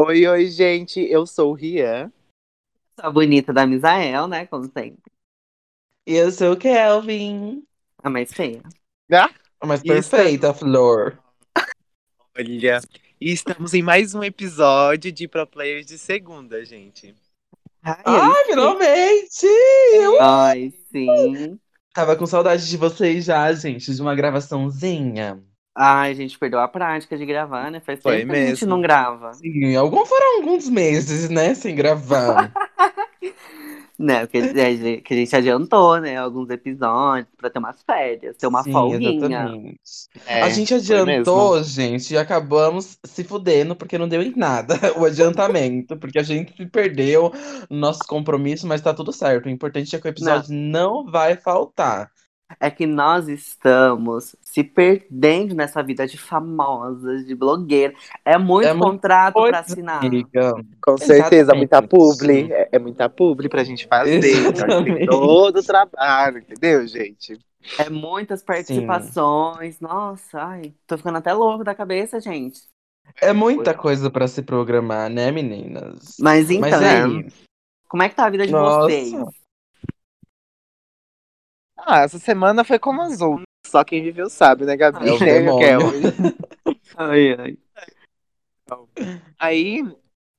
Oi, oi, gente, eu sou o Rian. A bonita da Misael, né? Como sempre. E eu sou o Kelvin. A mais feia. Ah, A mais perfeita, Flor. olha, e estamos em mais um episódio de Pro Players de segunda, gente. Ai, Ai, sim. finalmente! Eu Ai, sim. tava com saudade de vocês já, gente, de uma gravaçãozinha. Ai, a gente perdeu a prática de gravar, né? Faz Foi tempo que a gente mesmo. não grava. Sim, algum, foram alguns meses, né, sem gravar. Né? Porque a gente, que a gente adiantou, né? Alguns episódios pra ter umas férias, ter uma Sim, folguinha. exatamente. É, a gente adiantou, gente, e acabamos se fudendo porque não deu em nada o adiantamento, porque a gente se perdeu no nosso compromisso, mas tá tudo certo. O importante é que o episódio não vai faltar. É que nós estamos se perdendo nessa vida de famosas, de blogueira. É muito É contrato pra assinar. Amiga. Com certeza, Exatamente. muita publi. É, é muita publi pra gente fazer. Exatamente. todo o trabalho, entendeu, gente? É muitas participações. Nossa, ai, tô ficando até louco da cabeça, gente. É muita coisa pra se programar, né, meninas? Mas então, Mas é. aí, como é que tá a vida de Nossa. vocês? Ah, essa semana foi como as outras. Só quem viveu sabe, né, Gabi? é o Né? Ai, ai. Aí,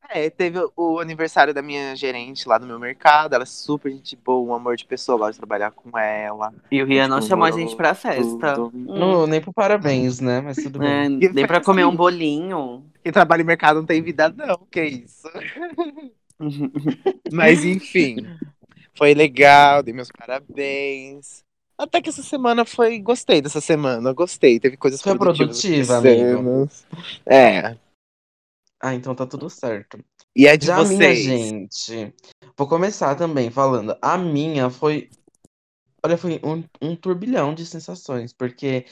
é, teve o aniversário da minha gerente lá no meu mercado. Ela é super gente boa, um amor de pessoa. Gosto de trabalhar com ela. E o Rian não Tipo, chamou a gente pra festa. tudo. Hum. Não, nem pro parabéns, né? Mas tudo bem. É, E nem pra comer um bolinho. Quem trabalha em mercado não tem vida, não. Que isso. Mas enfim, foi legal, dei meus parabéns. Até que essa semana foi. Gostei dessa semana, gostei. Teve coisas Foi produtivas produtiva, acontecendo. É. Ah, então tá tudo certo. E a de Já a minha, vocês? gente. Vou começar também falando. A minha foi. Olha, foi um, um turbilhão de sensações, porque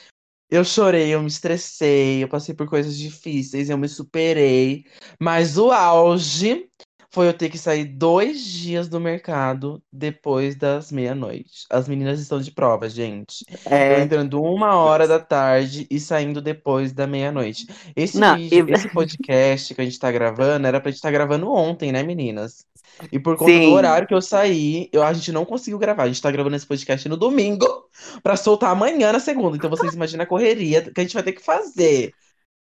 eu chorei, eu me estressei, eu passei por coisas difíceis, eu me superei. Mas o auge foi eu ter que sair dois dias do mercado depois das meia-noite. As meninas estão de prova, gente. Eu É, entrando uma hora da tarde e saindo depois da meia-noite. Esse Não, vídeo, esse podcast que a gente tá gravando, era pra gente estar gravando ontem, né, meninas? E por conta Sim. do horário que eu saí, eu, a gente não conseguiu gravar. A gente tá gravando esse podcast no domingo pra soltar amanhã na segunda. Então vocês imaginam a correria que a gente vai ter que fazer.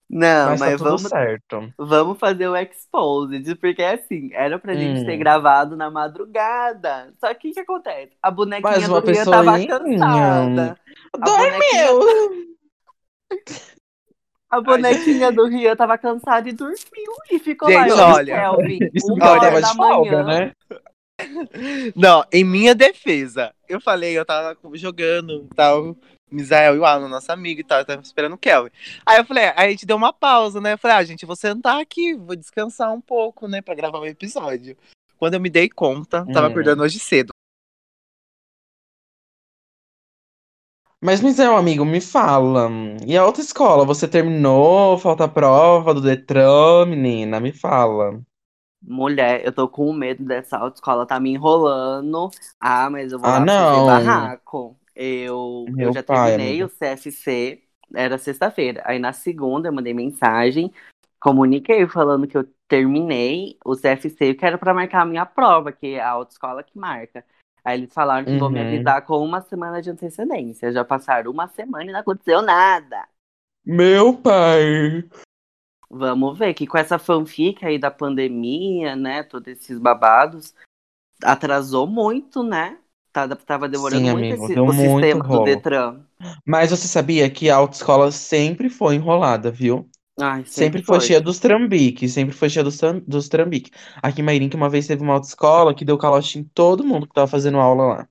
Não, Mas mas, tá tudo vamos, certo. vamos fazer o Exposed, porque assim, era pra gente Hum. ter gravado na madrugada. Só que o que acontece? A bonequinha Mas uma do Rian tava cansada. Bonequinha, Dormiu! a bonequinha do Rian tava cansada e dormiu. E ficou Gente, lá, e olha, Kelvin, Isso uma hora da folga, manhã. né? Não, em minha defesa, eu falei, eu tava jogando tal. Misael e o Alan, nosso amigo e tal, eu tava esperando o Kelvin. Aí eu falei, aí a gente deu uma pausa, né? Eu falei, ah, gente, eu vou sentar aqui, vou descansar um pouco, né, pra gravar o episódio. Quando eu me dei conta, tava Hum. acordando hoje cedo. Mas, Misael, amigo, me fala. E a outra escola, você terminou? Falta a prova do Detran, menina? Me fala. Mulher, eu tô com medo dessa autoescola tá me enrolando. Ah, mas eu vou Ah, lá não. fazer barraco. Eu, Meu eu já pai, terminei amiga. o CFC, era sexta-feira. Aí na segunda eu mandei mensagem, comuniquei falando que eu terminei o CFC e que era pra marcar a minha prova, que é a autoescola que marca. Aí eles falaram que vão me Uhum. avisar com uma semana de antecedência. Já passaram uma semana e não aconteceu nada. Meu pai. Vamos ver que com essa fanfic aí da pandemia, né? Todos esses babados, atrasou muito, né? Tá- Tava demorando Sim, muito amigo, esse, deu o muito sistema do rolo. Detran. Mas você sabia que a autoescola sempre foi enrolada, viu? Ai, Sempre foi cheia dos trambiques, sempre foi cheia dos, dos trambiques. Aqui em Mairink, uma vez teve uma autoescola que deu calote em todo mundo que tava fazendo aula lá.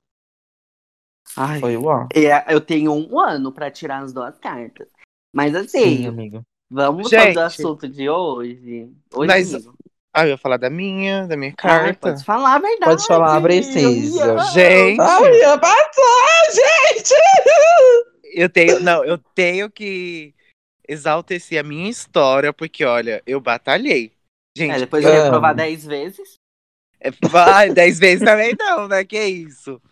Ai, Foi uau. é, eu tenho um ano pra tirar as duas cartas. Mas Sim, assim, amigo. vamos Gente. fazer o assunto de hoje. Hoje Mas- amigo. Ah, eu ia falar da minha, da minha Ai, carta. pode falar a verdade. Pode falar, precisa. Gente, Ai, ia passar, gente! eu tenho, não, eu tenho que exaltecer a minha história, porque olha, eu batalhei. Gente, É, depois de Amo. reprovar dez vezes. É, Vai, dez vezes também não, né? Que isso?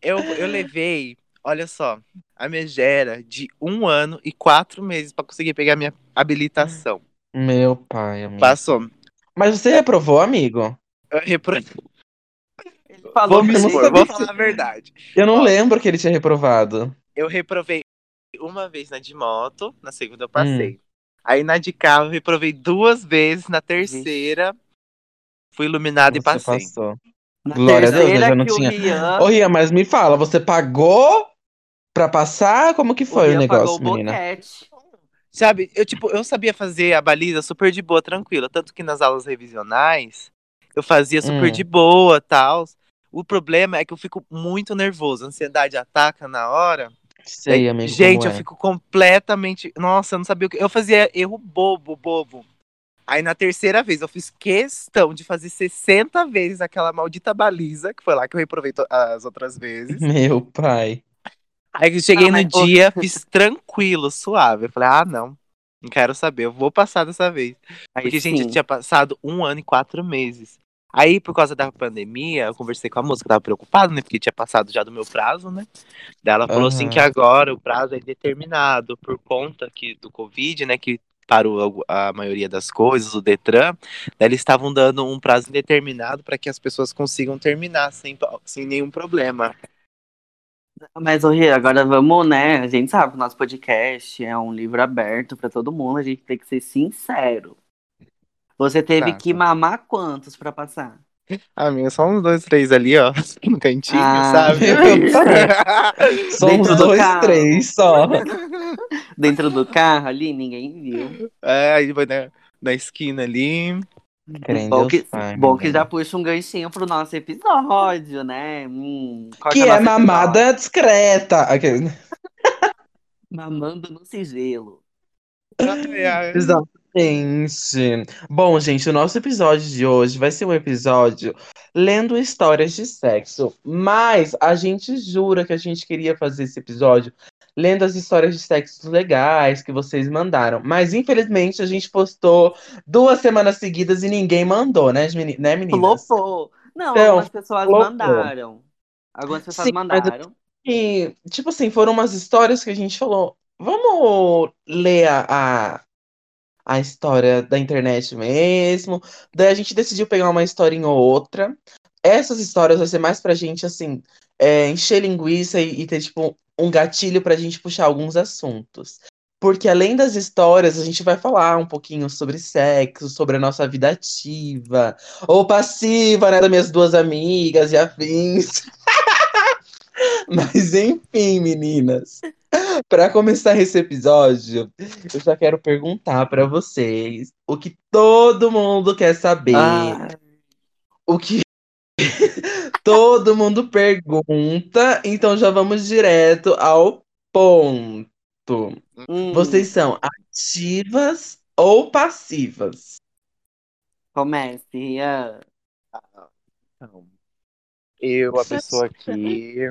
Eu, eu levei, olha só, a megera de um ano e quatro meses pra conseguir pegar minha habilitação. Meu pai, amigo. Passou. Mas você reprovou, amigo? Eu repro... Ele falou Vou me eu não expor, sabia vou que- falar a verdade. Eu não Ó. lembro que ele tinha reprovado. Eu reprovei uma vez na de moto, na segunda eu passei. Aí na de carro eu reprovei duas vezes, na terceira fui iluminado e Você passei. passou. Na Glória a Deus, eu terceira já não que o tinha- Rian, Ô, Ria, mas me fala, você pagou pra passar? Como que o foi o, Rian negócio, pagou o menina? boquete. Sabe, eu tipo, eu sabia fazer a baliza super de boa, tranquila, tanto que nas aulas revisionais eu fazia super Hum. de boa, tal. O problema é que eu fico muito nervoso, a ansiedade ataca na hora. Sei, Daí, amigo, Gente, eu é. fico completamente. Nossa, eu não sabia o que. Eu fazia erro bobo, bobo. Aí na terceira vez eu fiz questão de fazer 60 vezes aquela maldita baliza, que foi lá que eu reprovei as outras vezes. Meu pai. Aí eu cheguei Ah, no mas, dia, fiz tranquilo, suave. Eu falei, ah, não. Não quero saber, eu vou passar dessa vez. Aí Porque, gente, eu tinha passado um ano e quatro meses. Aí, por causa da pandemia, eu conversei com a moça, que tava preocupada, né? Porque tinha passado já do meu prazo, né? Daí ela falou assim Aham. que agora o prazo é indeterminado por conta que, do Covid, né? Que parou a, a maioria das coisas, o Detran. Daí eles estavam dando um prazo indeterminado para que as pessoas consigam terminar sem, sem nenhum problema. Mas, ô Rian, agora vamos, né? A gente sabe que o nosso podcast é um livro aberto pra todo mundo, a gente tem que ser sincero. Você teve Tá. que mamar quantos pra passar? Ah, minha, só uns dois, três ali, ó. No cantinho, Ah, sabe? Só uns Dentro do dois, carro. três só. Dentro do carro ali, ninguém viu. é, aí vai na, na esquina ali. Em Bom que, Pai, bom que já puxa um ganchinho pro nosso episódio, né? Hum, Que é nosso mamada discreta. Aquele- episódio? Mamando no sigilo. Ai. Exatamente. Bom, gente, o nosso episódio de hoje vai ser um episódio lendo histórias de sexo. Mas a gente jura que a gente queria fazer esse episódio lendo as histórias de sexo legais que vocês mandaram. Mas infelizmente a gente postou duas semanas seguidas e ninguém mandou, né, meni- né meninas? Flopou. Não, Então, algumas pessoas flopou. mandaram. Algumas pessoas Sim, mandaram. E, tipo assim, foram umas histórias que a gente falou, vamos ler a, a, a história da internet mesmo. Daí a gente decidiu pegar uma historinha ou outra. Essas histórias vai ser mais pra gente, assim, é, encher linguiça e, e ter, tipo, um gatilho pra gente puxar alguns assuntos. Porque além das histórias, a gente vai falar um pouquinho sobre sexo, sobre a nossa vida ativa ou passiva, né, das minhas duas amigas e afins. Mas enfim, meninas. Para começar esse episódio, eu já quero perguntar para vocês o que todo mundo quer saber, Ah, o que todo mundo pergunta, então já vamos direto ao ponto. hum, Vocês são ativas ou passivas? Comece, Rian. Então, eu, a pessoa aqui.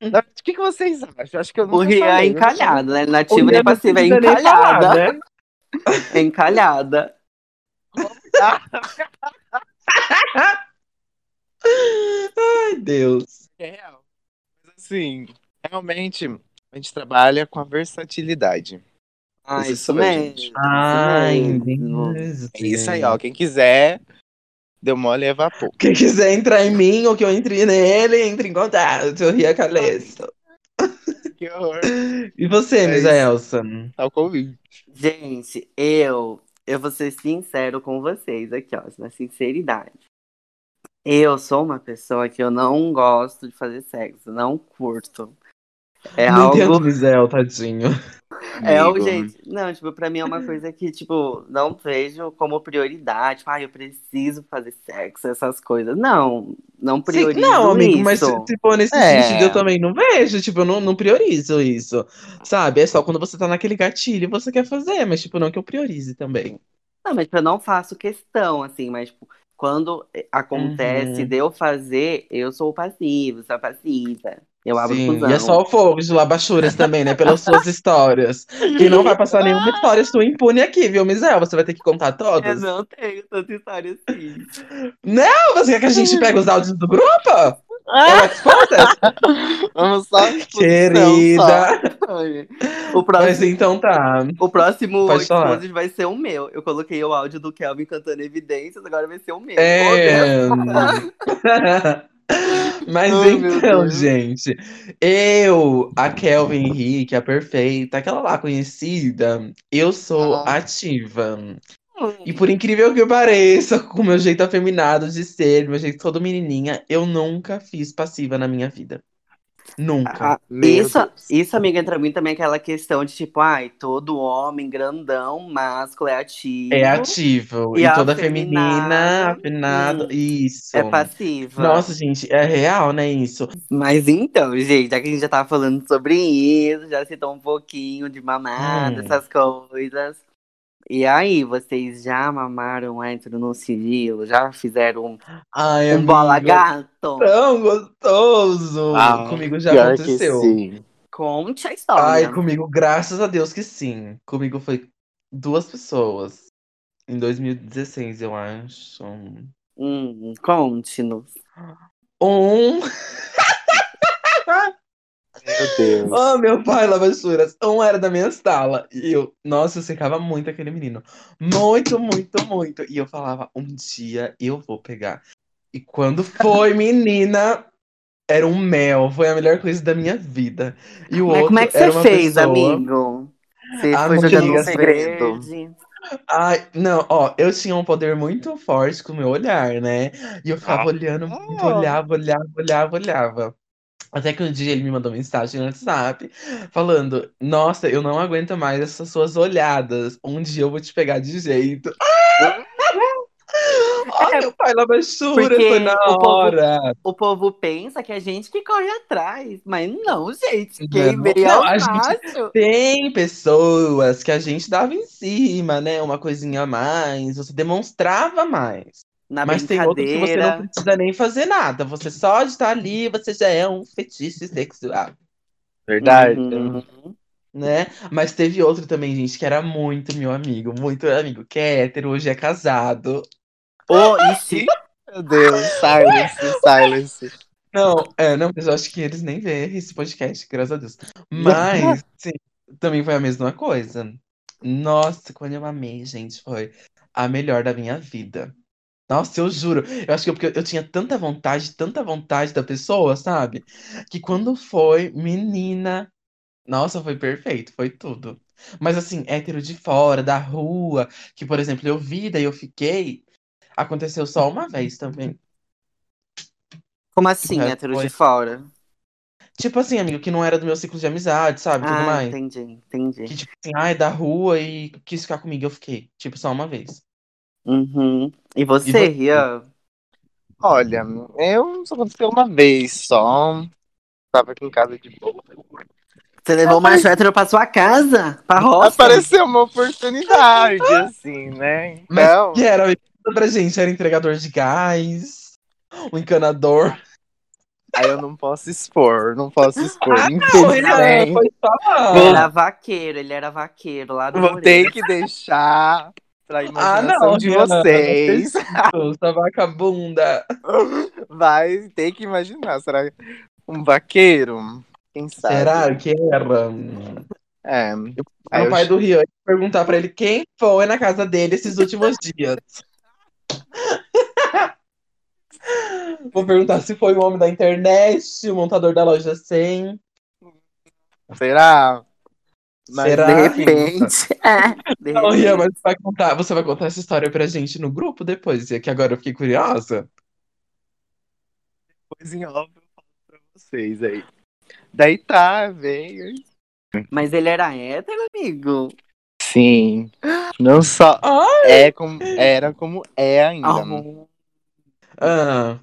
Não, O que, que vocês acham? Acho que eu O nunca Rian é falei, eu encalhado, né? O Nativa Rian nem não passiva, é precisa nem encalhada. falar, né? É encalhada. Ai, Deus. É real. Mas assim, realmente, a gente trabalha com a versatilidade. Ah, Isso isso mesmo, gente. Ai. Deus. É isso aí, ó. Quem quiser, deu mole e evapou. Quem quiser entrar em mim ou que eu entre nele, entre em contato. Eu ria Calesso. Que horror. E você, É Misa isso. Elsa? Tá o convite. Gente, eu, eu vou ser sincero com vocês aqui, ó, na sinceridade. Eu sou uma pessoa que eu não gosto de fazer sexo, não curto. É não algo. entendo, Misel, tadinho. É algo, gente. Não, tipo, pra mim é uma coisa que, tipo, não vejo como prioridade. Tipo, ah, eu preciso fazer sexo, essas coisas. Não, não Sim, priorizo não, amigo, isso. mas for nesse É. sentido, eu também não vejo. Tipo, eu não, não priorizo isso. Sabe? É só quando você tá naquele gatilho você quer fazer, mas, tipo, não que eu priorize também. Não, mas tipo, eu não faço questão, assim, mas tipo, quando acontece Uhum. de eu fazer, eu sou passivo, sou passiva. Eu abro Sim, fusão. e é só o fogo de labachuras também, né? Pelas suas histórias. Que não vai passar nenhuma história sua impune aqui, viu, Misel? Você vai ter que contar Eu todas. não tenho tanta história assim. Não, você quer que a gente pegue os áudios do grupo? Exposta? Vamos só exposição, Querida. O Mas próximo, então tá. o próximo. Exposed vai ser o meu. Eu coloquei o áudio do Kelvin cantando evidências, agora vai ser o meu. Oh. É. Mas meu então, gente, eu, a Kelvin Henrique, a perfeita, aquela lá conhecida, eu sou Ah. ativa. E por incrível que pareça, com o meu jeito afeminado de ser, meu jeito todo menininha, eu nunca fiz passiva na minha vida. Nunca. Ah, Meu isso, Deus. isso, amiga, entra muito também aquela questão de tipo, ai, todo homem grandão, másculo, é ativo. É ativo. E E, toda feminina, afinado. hum, Isso. É passiva. Nossa, gente, é real, né, isso? Mas então, gente, já que a gente já tava falando sobre isso, já citou um pouquinho de mamada, Hum. essas coisas. E aí, vocês já mamaram hétero no sigilo? Já fizeram um, Ai, um bola gato? tão gostoso. Ah, Comigo já pior que aconteceu. sim. Conte a história. Ai, comigo, graças a Deus que sim. Comigo foi duas pessoas. Em 2016, eu acho. Hum, conte-nos. Um. Meu Deus. Oh, meu pai, lavassuras. Um era da minha sala. E eu, nossa, eu secava muito aquele menino. Muito, muito, muito. E eu falava, um dia eu vou pegar. E quando foi, menina, era um mel. Foi a melhor coisa da minha vida. E o Mas outro como é que você fez, pessoa... amigo? Você foi Amiga, jogando um segredo. verde? Ai, não, ó, eu tinha um poder muito forte com o meu olhar, né? E eu ficava Ah. olhando muito, olhava, olhava, olhava, olhava. Até que um dia ele me mandou mensagem no WhatsApp falando: Nossa, eu não aguento mais essas suas olhadas. Um dia eu vou te pegar de jeito. Ai, meu pai, lavachura, foi na o povo- hora. O povo pensa que é a gente que corre atrás. Mas não, gente. Não, Quem veio não, ao a gente-. Tem pessoas que a gente dava em cima, né? Uma coisinha a mais, você demonstrava mais. Na Mas tem outros que você não precisa nem fazer nada. Você só de estar ali, você já é um fetiche sexual, Verdade. Uhum. né? Mas teve outro também, gente, que era muito meu amigo, muito meu amigo, que é hétero, hoje é casado. Oh, ixi, Meu Deus, silence, silence. Não, é, não, mas eu acho que eles nem veem esse podcast, graças a Deus. Mas, sim, também foi a mesma coisa. Nossa, quando eu amei, gente, foi a melhor da minha vida. Nossa, eu juro. Eu acho que eu, porque eu tinha tanta vontade, tanta vontade da pessoa, sabe? Que quando foi, menina. Nossa, foi perfeito, foi tudo. Mas assim, hétero de fora, da rua, que, por exemplo, eu vi, daí eu fiquei. Aconteceu só uma vez também. como assim, resto hétero foi- de fora? Tipo assim, amigo, que não era do meu ciclo de amizade, sabe? Tudo Ah, mais. entendi, entendi. Que, tipo assim, ai, da rua e quis ficar comigo, eu fiquei. Tipo, só uma vez. Uhum. E você, E você? Rian? Olha, eu só aconteceu uma vez só. Tava aqui em casa de boa. Você levou o macho hétero pra sua casa? Pra roça? Apareceu uma oportunidade, assim, né? Mas Então, que era? Pra gente, era entregador de gás, um encanador. aí eu não posso expor, não posso expor. Ah, Não, ele era, falar. Ele era vaqueiro, ele era vaqueiro lá do vou Moreira. ter que deixar pra Ah, imaginação não, de Rihanna, vocês. Essa vacabunda. Vai ter que imaginar. Será um vaqueiro? Quem sabe? Será que era? É. O Aí eu pai do Rio perguntar pra ele quem foi na casa dele esses últimos dias. Vou perguntar se foi o homem da internet, o montador da loja 100. Será? Será? De repente. É, de Não, repente. mas você vai contar, você vai contar essa história pra gente no grupo depois, que agora eu fiquei curiosa. Depois em off eu falo pra vocês aí. Daí tá, veio. Mas ele era hétero, amigo? Sim. Não só Ah, é como, era como é ainda. Ah, ah.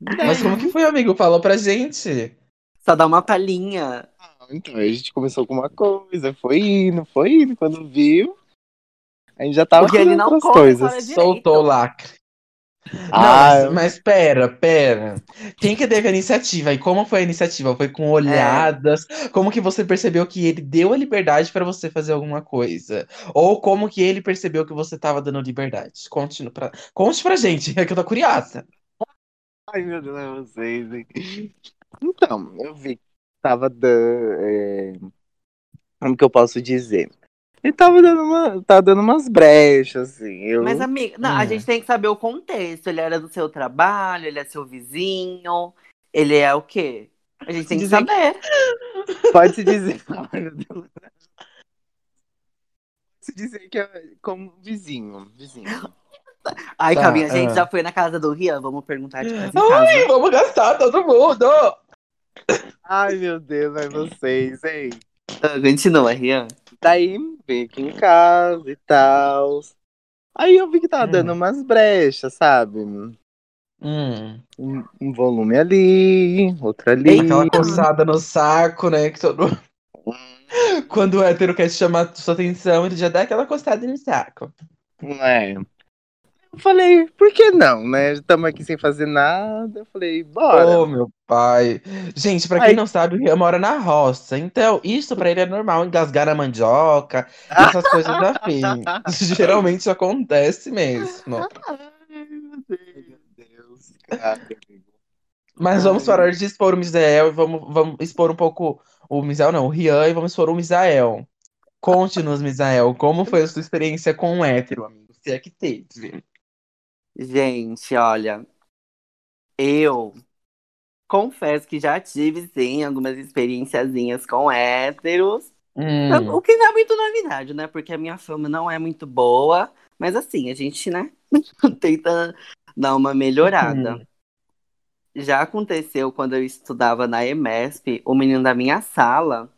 Mas como que foi, amigo? Fala pra gente. Só dá uma palhinha. Então, a gente começou com uma coisa, foi indo, foi indo. Quando viu, a gente já tava Porque ele fazendo não outras coisas. Soltou o lacre. Ah, Não, mas, pera, pera. Quem que teve a iniciativa? E como foi a iniciativa? Foi com olhadas? Como que você percebeu que ele deu a liberdade pra você fazer alguma coisa? Ou como que ele percebeu que você tava dando liberdade? Conte pra, conte pra gente, é que eu tô curiosa. Ai, meu Deus, é vocês, hein? Então, eu vi tava dando. é, Como que eu posso dizer? Ele tava dando, uma... tava dando umas brechas, assim. Eu... Mas, amiga, não, a Hum. gente tem que saber o contexto. Ele era do seu trabalho, ele é seu vizinho, ele é o quê? A gente tem que Dizem- saber. Pode se dizer. Se dizer que é como vizinho. Vizinho. Ai, Tá, Calminha, a gente ah. já foi na casa do Rian, vamos perguntar de casa Ai, vamos gastar todo mundo! Ai, meu Deus, é vocês, hein? Ah, Continua, Rian. Daí vim aqui em casa e tal. Aí eu vi que tava Hum. dando umas brechas, sabe? Hum, Um, um volume ali, outro ali. aquela coçada no saco, né? Que todo... Quando o hétero quer chamar sua atenção, ele já dá aquela coçada no saco. É. Falei, por que não, né? Estamos aqui sem fazer nada. Eu falei, bora. Oh, meu pai. Gente, pra quem Ai. não sabe, o Rian mora na roça. Então, isso pra ele é normal, engasgar na mandioca, essas coisas afins. Geralmente acontece mesmo. Ai, meu Deus, cara. Mas vamos parar de expor o Misael e vamos, vamos expor um pouco o Misael, não, o Rian, e vamos expor o Misael. Conte-nos, Misael, como foi a sua experiência com o hétero, amigo? Se é que teve. Gente, olha, eu confesso que já tive, sim, algumas experienciazinhas com héteros. Hum, O que não é muito novidade, né? Porque a minha fama não é muito boa. Mas assim, a gente, né, tenta dar uma melhorada. Hum. Já aconteceu quando eu estudava na EMESP, o menino da minha sala,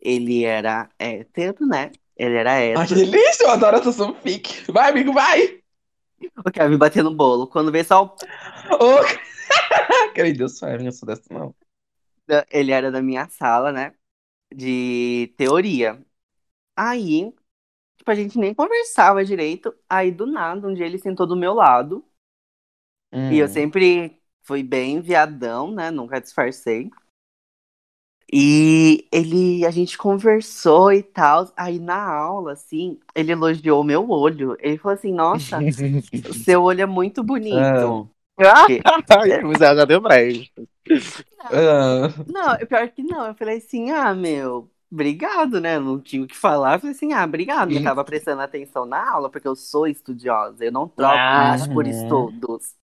ele era hétero, né? Ele era Ai, que hétero. delícia, eu adoro essa fanfic. Vai, amigo, vai! Me bater no bolo. Quando vê só o Oh. Querido, Deus eu sou dessa, não. ele era da minha sala, né? De teoria. Aí, tipo, a gente nem conversava direito. Aí, do nada, um dia ele sentou do meu lado. E eu Hum. sempre fui bem viadão, né? Nunca disfarcei. E ele, a gente conversou e tal. Aí, na aula, assim, ele elogiou o meu olho. Ele falou assim: Nossa, seu olho é muito bonito. Que- Ai, mas ela já deu. Ah, Não, é pior que não. Eu falei assim, ah, meu, obrigado, né? Não tinha o que falar. Eu falei assim, ah, obrigado. Eu tava prestando atenção na aula, porque eu sou estudiosa. Eu não troco Ah. por Uhum. estudos.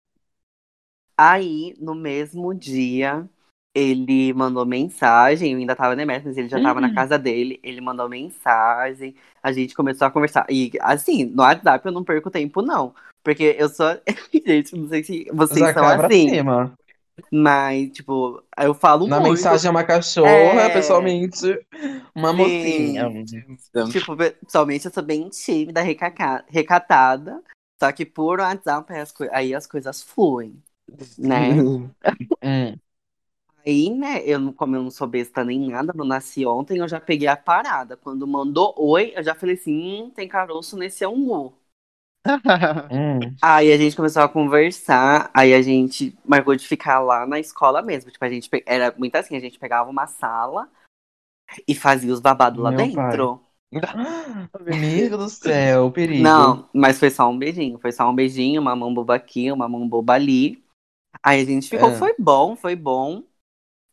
Aí, no mesmo dia, ele mandou mensagem. Eu ainda tava na EMES, mas ele já tava na Uhum. casa dele. Ele mandou mensagem. A gente começou a conversar. E, assim, no WhatsApp eu não perco tempo, não. Porque eu sou. Gente, não sei se vocês já são assim. cima. Mas, tipo, eu falo Na muito. mensagem é uma cachorra, É. pessoalmente, uma Sim. mocinha. Tipo, pessoalmente eu sou bem tímida, recatada. Só que por WhatsApp aí as, coi- aí as coisas fluem, né? Aí, né, eu, não- como eu não sou besta nem nada, não nasci ontem, eu já peguei a parada. Quando mandou oi, eu já falei assim, hum, tem caroço nesse angu. Hum. Aí a gente começou a conversar, aí a gente marcou de ficar lá na escola mesmo. Tipo, a gente pe- era muito assim, a gente pegava uma sala e fazia os babados lá Meu dentro. Amigo do céu, perigo. Não, mas foi só um beijinho. Foi só um beijinho, uma mão boba aqui, uma mão boba ali. Aí a gente ficou, É. foi bom, foi bom.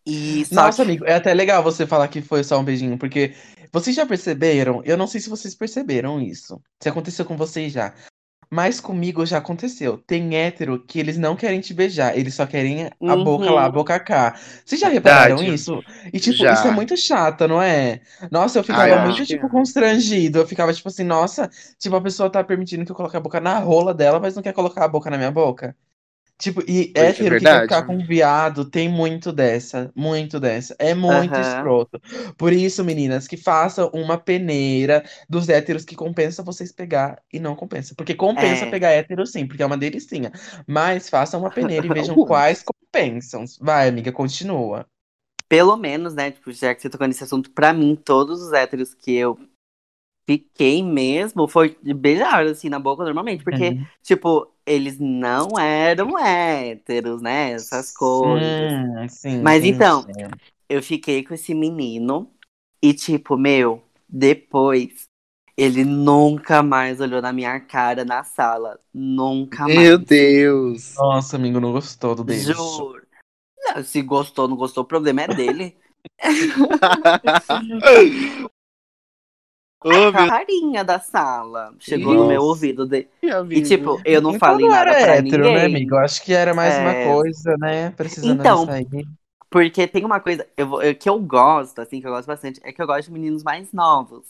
E só Nossa, que... amigo, é até legal você falar que foi só um beijinho, porque vocês já perceberam? Eu não sei se vocês perceberam isso. Se aconteceu com vocês já. Mas comigo já aconteceu. Tem hétero que eles não querem te beijar, eles só querem a Uhum. boca lá, a boca cá. Vocês já repararam Verdade. isso? E tipo, Já. isso é muito chato, não é? Nossa, eu ficava eu muito, tipo, constrangido. Eu ficava, tipo assim, nossa, tipo, a pessoa tá permitindo que eu coloque a boca na rola dela, mas não quer colocar a boca na minha boca. Tipo, e É hétero que quer ficar com viado tem muito dessa, muito dessa. É muito Aham. escroto. Por isso, meninas, que façam uma peneira dos héteros que compensa vocês pegar e não compensa. Porque compensa É. pegar hétero sim, porque é uma delicinha. Mas façam uma peneira e vejam Alguns. quais compensam. Vai, amiga, continua. Pelo menos, né, tipo, já que você tocou nesse assunto, pra mim, todos os héteros que eu fiquei mesmo foi de beijar, assim, na boca normalmente. Porque, Uhum. tipo, eles não eram héteros, né, essas coisas. Hum, sim, Mas sim, então, sim. eu fiquei com esse menino e, tipo, meu, depois Ele nunca mais olhou na minha cara na sala. Nunca Meu mais. Deus. Nossa, amigo, não gostou do beijo. Juro. Não, se gostou, não gostou, o problema é dele. Ô, a meu carinha da sala chegou no Nossa. meu ouvido. De... E tipo, eu não falei nada era pra hétero, ninguém. né, amigo? Eu acho que era mais É. uma coisa, né? Precisando Então, sair. Porque tem uma coisa eu, eu- que eu gosto, assim, que eu gosto bastante, é que eu gosto de meninos mais novos.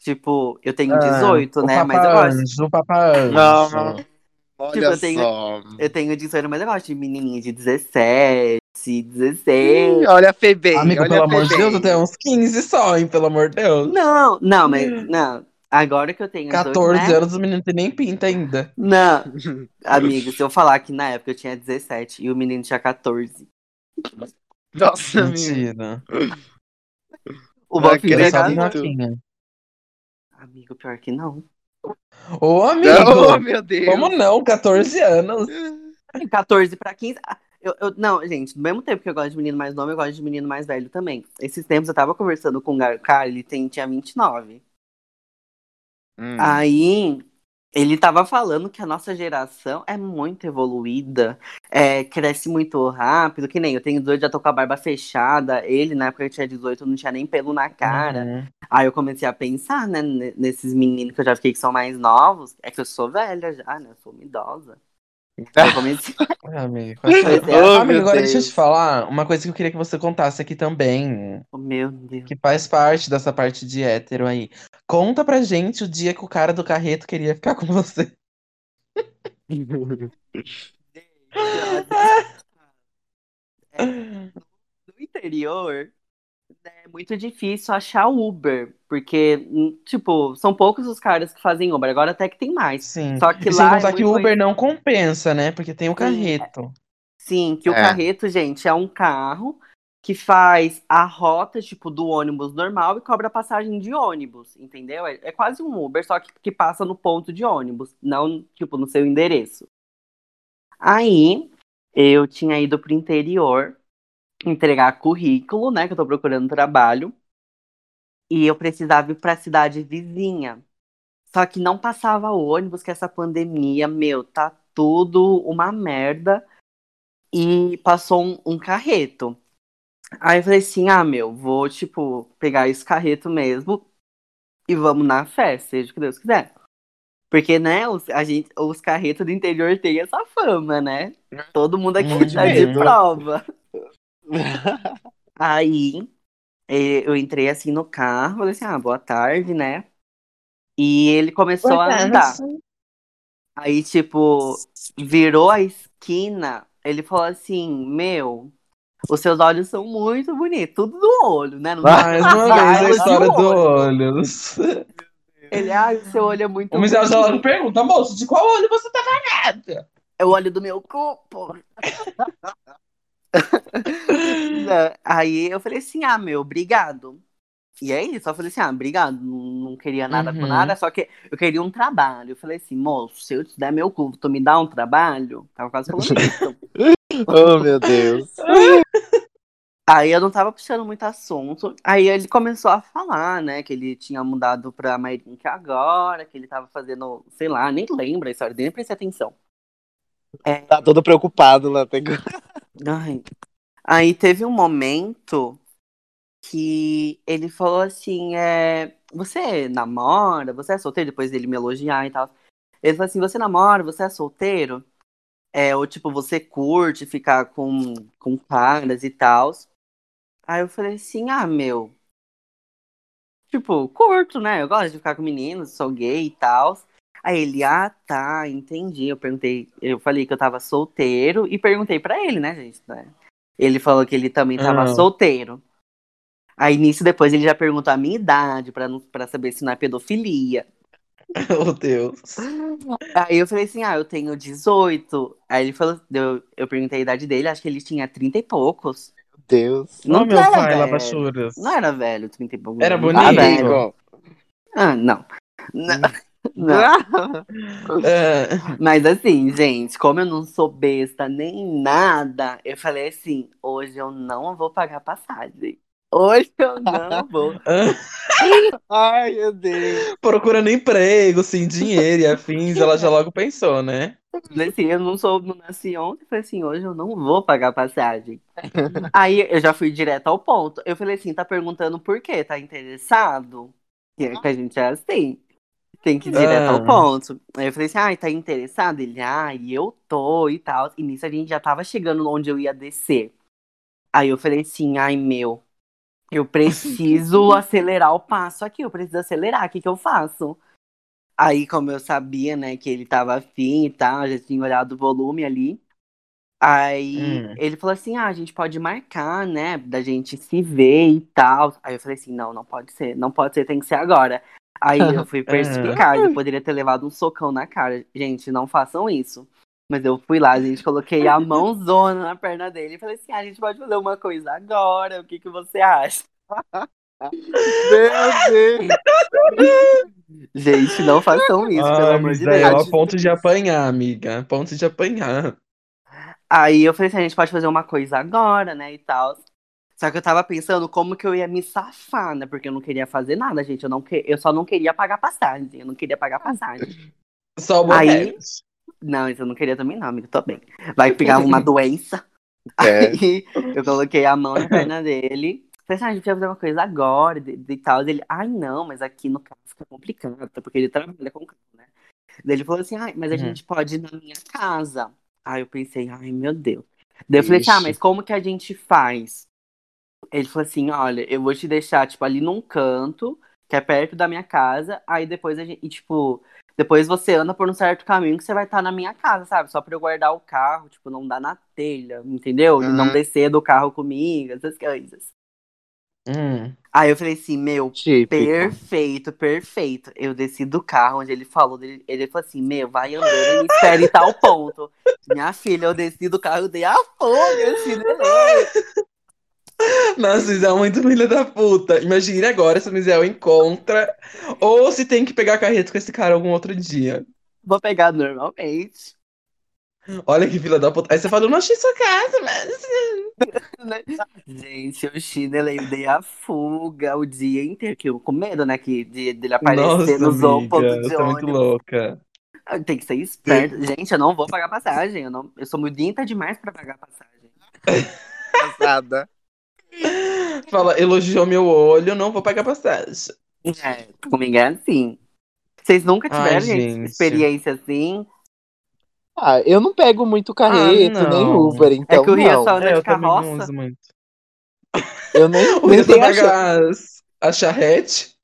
Tipo, eu tenho 18, Ah, né? Mas eu gosto. Anjo, o Papa Anjo. Não, Olha Tipo, eu tenho- só. Eu tenho 18, mas eu gosto de menininha de 17, 16. Ih, Olha a Febem. Amigo, olha pelo a amor de. Deus, eu tenho uns 15 só, hein? Pelo amor de Deus. Não, não, mas não. Agora que eu tenho 18, 14 né? anos, o menino tem nem pinta ainda. Não, amigo, se eu falar que na época eu tinha 17 e o menino tinha 14. Nossa, amigo. Mentira. O Não casado. minhoquinha. Amigo, pior que não. Ô, amigo. Oh, meu Deus. Como não? 14 anos. 14 pra 15. Eu, eu- não, gente, do mesmo tempo que eu gosto de menino mais novo, eu gosto de menino mais velho também. Esses tempos eu tava conversando com um cara, ele tem, tinha 29. Hum. Aí ele tava falando que a nossa geração é muito evoluída, é, cresce muito rápido, que nem eu tenho 18, já tô com a barba fechada. Ele, na época que tinha 18, não tinha nem pelo na cara. Uhum. Aí eu comecei a pensar, né, ne- nesses meninos que eu já fiquei que são mais novos. É que eu sou velha já, né? Eu sou uma idosa. Ah, amigo, é. Oh, amigo, agora deixa eu Deus. te falar uma coisa que eu queria que você contasse aqui também, Oh, meu Deus. que faz parte dessa parte de hétero aí. Conta pra gente o dia que o cara do carreto queria ficar com você. É, no interior é muito difícil achar Uber, porque, hum, tipo, são poucos os caras que fazem Uber. Agora até que tem mais. Sim. Só que E sem lá contar é que o Uber não compensa, né? Porque tem o carreto. Sim, que o É. carreto, gente, é um carro que faz a rota, tipo, do ônibus normal e cobra passagem de ônibus, entendeu? É, é quase um Uber, só que, que passa no ponto de ônibus, não, tipo, no seu endereço. Aí, eu tinha ido pro interior entregar currículo, né, que eu tô procurando trabalho, e eu precisava ir pra cidade vizinha. Só que não passava ônibus, que essa pandemia, meu, tá tudo uma merda e passou um, um carreto. Aí eu falei assim, ah, meu, vou, tipo, pegar esse carreto mesmo e vamos na fé, seja o que Deus quiser. Porque, né, os, a gente, os carretos do interior têm essa fama, né? Todo mundo aqui Muito tá de prova. Aí eh, eu entrei assim no carro, falei assim, ah, boa tarde, né? E ele começou a andar. Aí, tipo, virou a esquina, ele falou assim, meu, os seus olhos são muito bonitos, tudo do olho, né? Não Mais uma vez a Olhos história do olho. olho. Ele, ah, o seu olho é muito O Michel bonito. pergunta, moço, de qual olho você tá vendo? É o olho do meu corpo. Não, Aí eu falei assim, ah, meu, obrigado. E é isso, eu falei assim, ah, obrigado, não, queria nada com Uhum. nada, só que eu queria um trabalho. Eu falei assim, moço, se eu te der meu cu, tu me dá um trabalho? Tava quase falando isso. Oh, meu Deus. Aí eu não tava puxando muito assunto. Aí ele começou a falar, né, que ele tinha mudado pra Mairink agora, que ele tava fazendo, sei lá, nem lembro a história, nem prestei atenção. Tá todo preocupado lá. Tem... Ai. Aí teve um momento que ele falou assim, é, você namora, você é solteiro, depois dele me elogiar e tal. Ele falou assim, você namora, você é solteiro? É, ou tipo, você curte ficar com, com caras e tal. Aí eu falei assim, ah, meu. Tipo, curto, né? Eu gosto de ficar com meninos, sou gay e tal. Aí ele, ah, tá, entendi. Eu perguntei, eu falei que eu tava solteiro e perguntei pra ele, né, gente? né? Ele falou que ele também tava Ah. solteiro. Aí nisso depois ele já perguntou a minha idade pra, não- pra saber se não é pedofilia. Oh, Deus. Aí eu falei assim, ah, eu tenho 18. Aí ele falou, eu, eu perguntei a idade dele, acho que ele tinha 30 e poucos. Meu Deus. Não, meu era pai, velho. Não era velho, 30 e poucos. Era não. bonito? Ah. Ah, não. Não. É, Mas assim, gente, como eu não sou besta nem nada, eu falei assim, hoje eu não vou pagar passagem. Hoje eu não vou. Ai, meu Deus. Procurando emprego, sem dinheiro e afins, ela já logo pensou, né? Assim, eu não sou, não nasci ontem, falei assim, hoje eu não vou pagar passagem. Aí eu já fui direto ao ponto. Eu falei assim, tá perguntando por quê? Tá interessado? Que, que a gente é assim. Tem que ir direto ao Ah. ponto. Aí eu falei assim, ai, tá interessado? Ele, ai, eu tô e tal. E nisso a gente já tava chegando onde eu ia descer. Aí eu falei assim, ai, meu, eu preciso acelerar o passo aqui, eu preciso acelerar, o que que eu faço? Aí, como eu sabia, né, que ele tava afim e tal, já tinha olhado o volume ali. Aí Hum. ele falou assim: ah, a gente pode marcar, né, da gente se ver e tal. Aí eu falei assim: não, não pode ser, não pode ser, tem que ser agora. Aí eu fui perspicaz, eu poderia ter levado um socão na cara. Gente, não façam isso. Mas eu fui lá, gente, coloquei a mãozona na perna dele e falei assim: ah, a gente pode fazer uma coisa agora, o que, que você acha? Meu Deus. Gente, não façam isso, pelo Ai, amor de Misael, Deus. a ponto de apanhar, amiga. A ponto de apanhar. Aí eu falei assim, a gente pode fazer uma coisa agora, né, e tal. Só que eu tava pensando como que eu ia me safar, né? Porque eu não queria fazer nada, gente. Eu, não que... eu só não queria pagar passagem. Eu não queria pagar passagem. Só o Aí-. Não, isso eu não queria também, não, amigo. Tô bem. Vai pegar uma doença. É. Aí eu coloquei a mão na perna dele. Falei assim, ah, a gente precisa fazer uma coisa agora e tal. Ele, ai, não, mas aqui no carro fica complicado, porque ele trabalha com carro, né? Daí ele falou assim, ai, mas a Uhum. gente pode ir na minha casa. Aí eu pensei, ai, meu Deus. Daí eu falei assim, ah, mas como que a gente faz? Ele falou assim, olha, eu vou te deixar, tipo, ali num canto, que é perto da minha casa, aí depois a gente, e, tipo, depois você anda por um certo caminho que você vai estar na minha casa, sabe? Só pra eu guardar o carro, tipo, não dar na telha, entendeu? E não Uhum. descer do carro comigo, essas coisas. Hum. Aí eu falei assim, meu, Típico. perfeito, perfeito. Eu desci do carro onde ele falou, ele, ele falou assim, meu, vai andando e me espere em tal ponto. Minha filha, eu desci do carro, eu dei a fogo, eu chinelei. Nossa, Misael é muito filha da puta. Imagina agora se o Misael encontra. Ou se tem que pegar carreto com esse cara algum outro dia. Vou pegar normalmente. Olha que filha da puta. Aí você fala, eu não achei sua casa, mas. Gente, eu chinelei, eu dei a fuga o dia inteiro, que eu com medo, né, que de, dele aparecer Nossa, nos ponto amiga, de é muito ônibus. louca. Ah, Tem que ser esperto. Gente, eu não vou pagar passagem. Eu, não, eu sou mudinta demais pra pagar passagem. Passada. Fala, elogiou meu olho, não vou pagar passagem. É, comigo é assim. Vocês nunca Ai, tiveram gente, gente. experiência assim? Ah, eu não pego muito carreto, Ah, nem não. Uber, então É que o Rio é não. só anda É, de eu também não carroça. uso muito. Eu nem, O nem Rio só paga as, a charrete.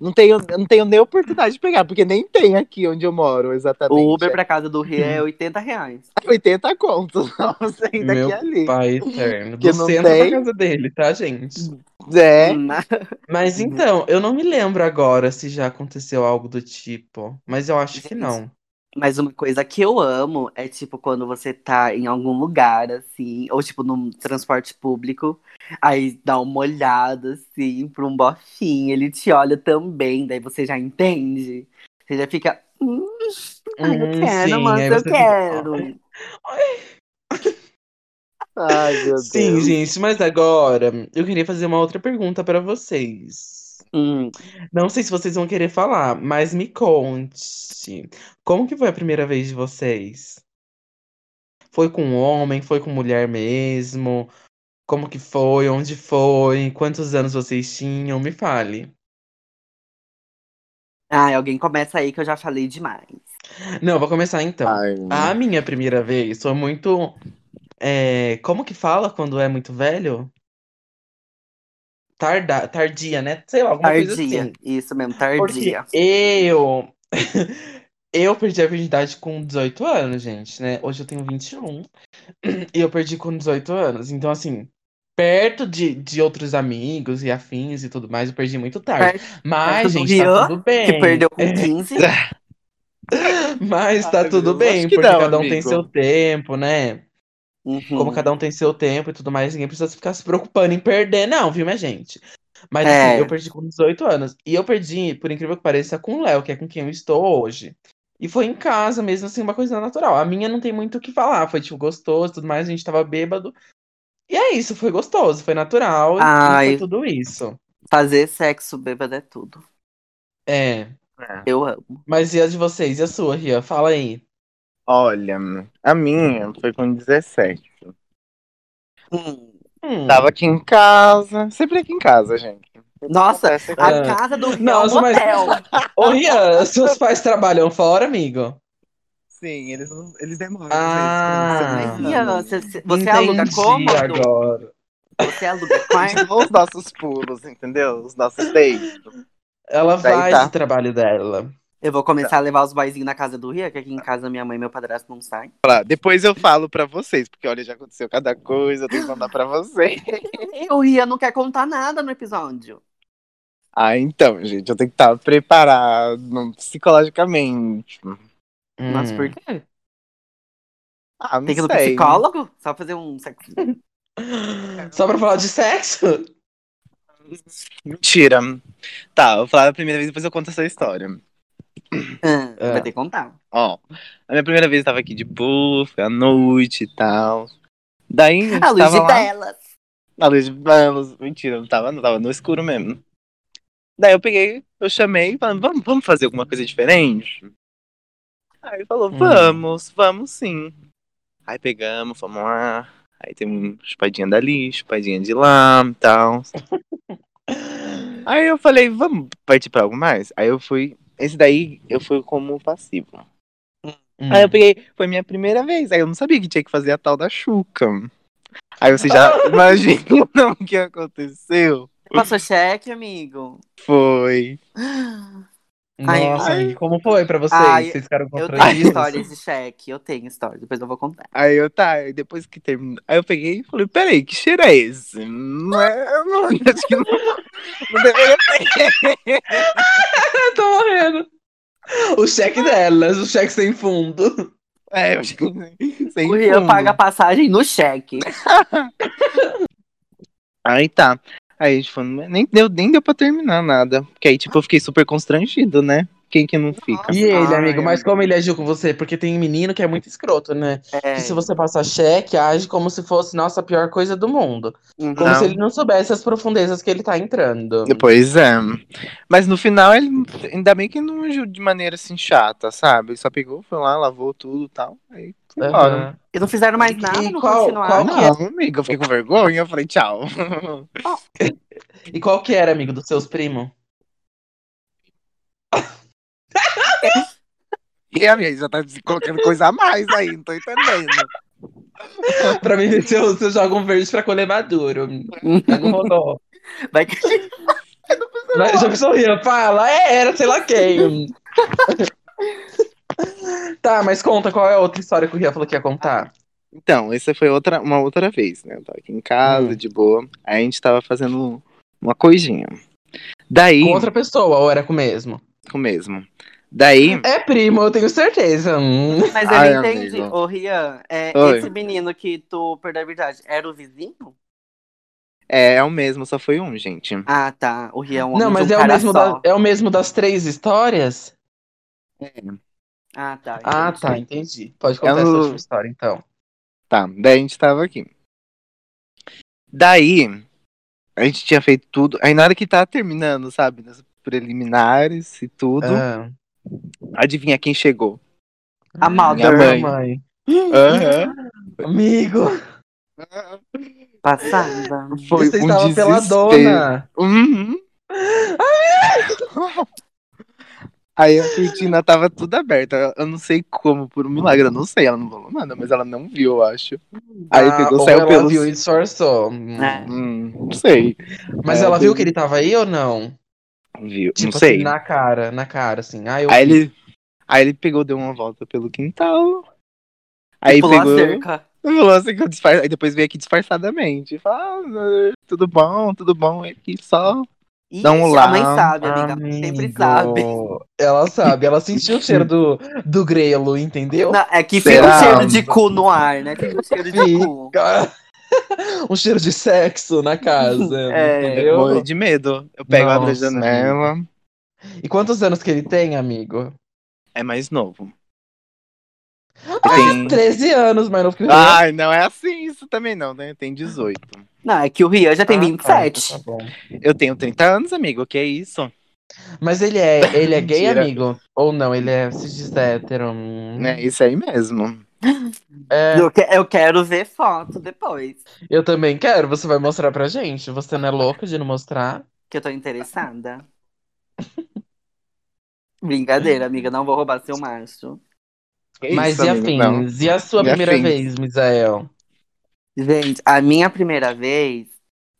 Não tenho, não tenho nem oportunidade de pegar, porque nem tem aqui onde eu moro, exatamente. O Uber pra casa do Rio é 80 reais. É 80 contos, nossa, ainda Meu aqui ali. pai eterno. Que Do centro tem. casa dele, tá, gente? É, Mas- então, eu não me lembro agora se já aconteceu algo do tipo. Mas eu acho que Gente, não. Mas uma coisa que eu amo é, tipo, quando você tá em algum lugar, assim, ou, tipo, num transporte público, aí dá uma olhada, assim, pra um bofinho, ele te olha também, daí você já entende. Você já fica, hum, ai, eu Hum, quero, sim, mas eu você fica, quero. ai meu Sim, Deus. gente, mas agora eu queria fazer uma outra pergunta pra vocês. Hum, Não sei se vocês vão querer falar, mas me conte. Como que foi a primeira vez de vocês? Foi com homem? Foi com mulher mesmo? Como que foi? Onde foi? Quantos anos vocês tinham? Me fale. Ai, alguém começa aí que eu já falei demais. Não, vou começar então. Ai, A minha primeira vez foi muito. é, como que fala quando é muito velho? Tarda, tardia, né? Sei lá, alguma coisa Tardia, assim. isso mesmo, Porque tardia. eu. Eu perdi a virgindade com 18 anos, gente, né? Hoje eu tenho 21. E eu perdi com 18 anos. Então, assim, perto de, de outros amigos e afins e tudo mais, eu perdi muito tarde. Perto Mas, do gente, tá tudo bem. Que perdeu com É, 15. mas tá Ai, tudo bem, porque não, cada um tem amigo. seu tempo, né? Uhum. Como cada um tem seu tempo e tudo mais, ninguém precisa ficar se preocupando em perder, não, viu, minha gente? Mas É. assim, eu perdi com 18 anos. E eu perdi, por incrível que pareça, com o Léo, que é com quem eu estou hoje. E foi em casa mesmo, assim, uma coisa natural. A minha não tem muito o que falar. Foi, tipo, gostoso e tudo mais, a gente tava bêbado. E é isso, foi gostoso, foi natural Ai. foi tudo isso. Fazer sexo bêbado é tudo. É. Eu amo. Mas e a de vocês? E a sua, Ria? Fala aí. Olha, a minha foi com 17. Hum. Hum. Tava aqui em casa. Sempre aqui em casa, gente. Nossa, a É. casa do Rio Nossa, é um mas-. Ô, Ria, seus pais trabalham fora, amigo? Sim, eles, eles demoram. Ah. Mas, pra Ian, não- você, você- aluga cômodo? agora. Você aluga quarto? dá os nossos pulos, entendeu? Os nossos dates. Ela Daí vai tá. do trabalho dela. Eu vou começar a levar os boyzinhos na casa do Ria, que aqui em casa minha mãe e meu padrasto não saem. Lá, Depois eu falo pra vocês, porque olha, já aconteceu cada coisa, eu tenho que mandar pra vocês. E o Ria não quer contar nada no episódio. Ah, então, gente, eu tenho que estar preparado psicologicamente. Mas Hum. por quê? Ah, não Tem que ir no psicólogo? Só fazer um sexo. Só pra falar de sexo? Mentira. Tá, eu vou falar a primeira vez, depois eu conto essa história. Ah, É. Vai ter que contar. Ó, a minha primeira vez eu tava aqui de boa, foi à noite e tal. Daí a A luz de lá, telas. na luz de velas. Mentira, não tava, não tava no escuro mesmo. Daí eu peguei, eu chamei, falando, vamos, vamos fazer alguma coisa diferente? Aí ele falou, Hum. vamos, vamos sim. Aí pegamos, fomos lá. Aí tem uma chupadinha dali, chupadinha de lá e tal. Aí eu falei, vamos partir pra algo mais? Aí eu fui. Esse daí eu fui como passivo. Hum. Aí eu peguei, foi minha primeira vez. Aí eu não sabia que tinha que fazer a tal da chuca. Aí você já imagina o que aconteceu? Passou cheque, amigo? Foi. Nossa, Ai. como foi pra vocês? Ai, vocês ficaram Eu tenho constrangidos? histórias de cheque. Eu tenho história. Depois eu vou contar. Aí eu tá, depois que terminou. Aí eu peguei e falei, peraí, que cheiro é esse? Não é. Não, acho que não, não deveria ter. Eu tô morrendo. O cheque delas, o cheque sem fundo. É, eu acho que sem o Ria fundo. paga a passagem no cheque. Aí tá. Aí falou, nem deu, nem deu pra terminar nada. Porque aí, tipo, eu fiquei super constrangido, né? Quem que não fica? E ele, Ai, amigo, mas amigo. como ele agiu com você? Porque tem menino que é muito escroto, né? É. Que se você passar cheque, age como se fosse, nossa, a pior coisa do mundo. Uhum. Como Não. se ele não soubesse as profundezas que ele tá entrando. Pois é. Mas no final, ele ainda bem que não agiu de maneira assim chata, sabe? Ele só pegou, foi lá, lavou tudo e tal. Aí foi embora. Aham. E não fizeram mais nada, e não qual- continuaram. qual que é? Não, amiga, eu fiquei com vergonha. Eu falei, tchau. E qual que era, amigo, dos seus primos? E a minha já tá colocando coisa a mais aí, não tô entendendo. pra mim ver se eu, se eu jogo um verde pra colher maduro. Não rolou. Vai que... Mas já pensou? Fala, é, era sei lá quem. tá, mas conta qual é a outra história que o Rian falou que ia contar. Então, essa foi outra, uma outra vez, né? Eu tava aqui em casa, Hum. de boa. Aí a gente tava fazendo uma coisinha. Daí, Com outra pessoa, ou era com o mesmo? com o mesmo. Daí, É primo, eu tenho certeza. Hum. Mas eu Ai, não entendi. amigo. Ô, Rian, é, esse menino que tu perdeu a verdade, era o vizinho? é, é o mesmo, só foi um, gente. Ah, tá. O Rian é um Não, mas de um é o, mesmo só. da- é o mesmo das três histórias? Ah, tá. Ah, entendi. tá, entendi. Pode contar Eu essa última história, então. Tá, daí a gente tava aqui. Daí, a gente tinha feito tudo. Aí na hora que tava terminando, sabe? Nas preliminares e tudo. Ah. Adivinha quem chegou? A Minha Mother mãe. mãe. Aham. Amigo, passada. Foi você um estava pela desespero. dona. Uhum. Aí a cortina tava tudo aberta. Eu- não sei como, por um milagre, eu não sei. Ela não falou nada, mas ela não viu, eu acho. Aí Ah, pegou, ou saiu ela pelos. viu e disfarçou. Hum. É. Hum, não sei. Mas É, ela viu teve- que ele tava aí ou não? Viu, Tipo não sei. assim, na cara, na cara, assim. Ah, eu Aí vi. ele, aí ele pegou, deu uma volta pelo quintal. Aí Pulou pegou. a cerca. Assim que eu disfar... Aí depois veio aqui disfarçadamente. Falou, ah, tudo bom, tudo bom. Aí aqui só. Dá um lá. A mãe sabe, amiga. Sempre Amigo, sabe. Ela sabe, ela sentiu o cheiro do, do grelo, entendeu? Não, é que fica Será? um cheiro de cu no ar, né? Fica um cheiro de cu. Um cheiro de sexo na casa, É? Morri de medo. Eu pego abro a Nossa, janela. E quantos anos que ele tem, amigo? É mais novo. Tem... 13 anos, mais novo que o Rian. Ai, não é assim isso também não, né? Tem 18. Não, é que o Rian já tem Ah, 27. tá, tá bom. Eu tenho 30 anos, amigo, que é isso? Mas ele é, ele é gay, amigo? Ou não? Ele é cis hétero? Hum. É isso aí mesmo. É, Eu, que- eu quero ver foto depois. eu também quero. Você vai mostrar pra gente? Você não é louca de não mostrar? Que eu tô interessada. Brincadeira, amiga. Não vou roubar seu macho. Que Mas isso, e? Não. afins? E a sua E primeira afins? vez, Misael? Gente, a minha primeira vez.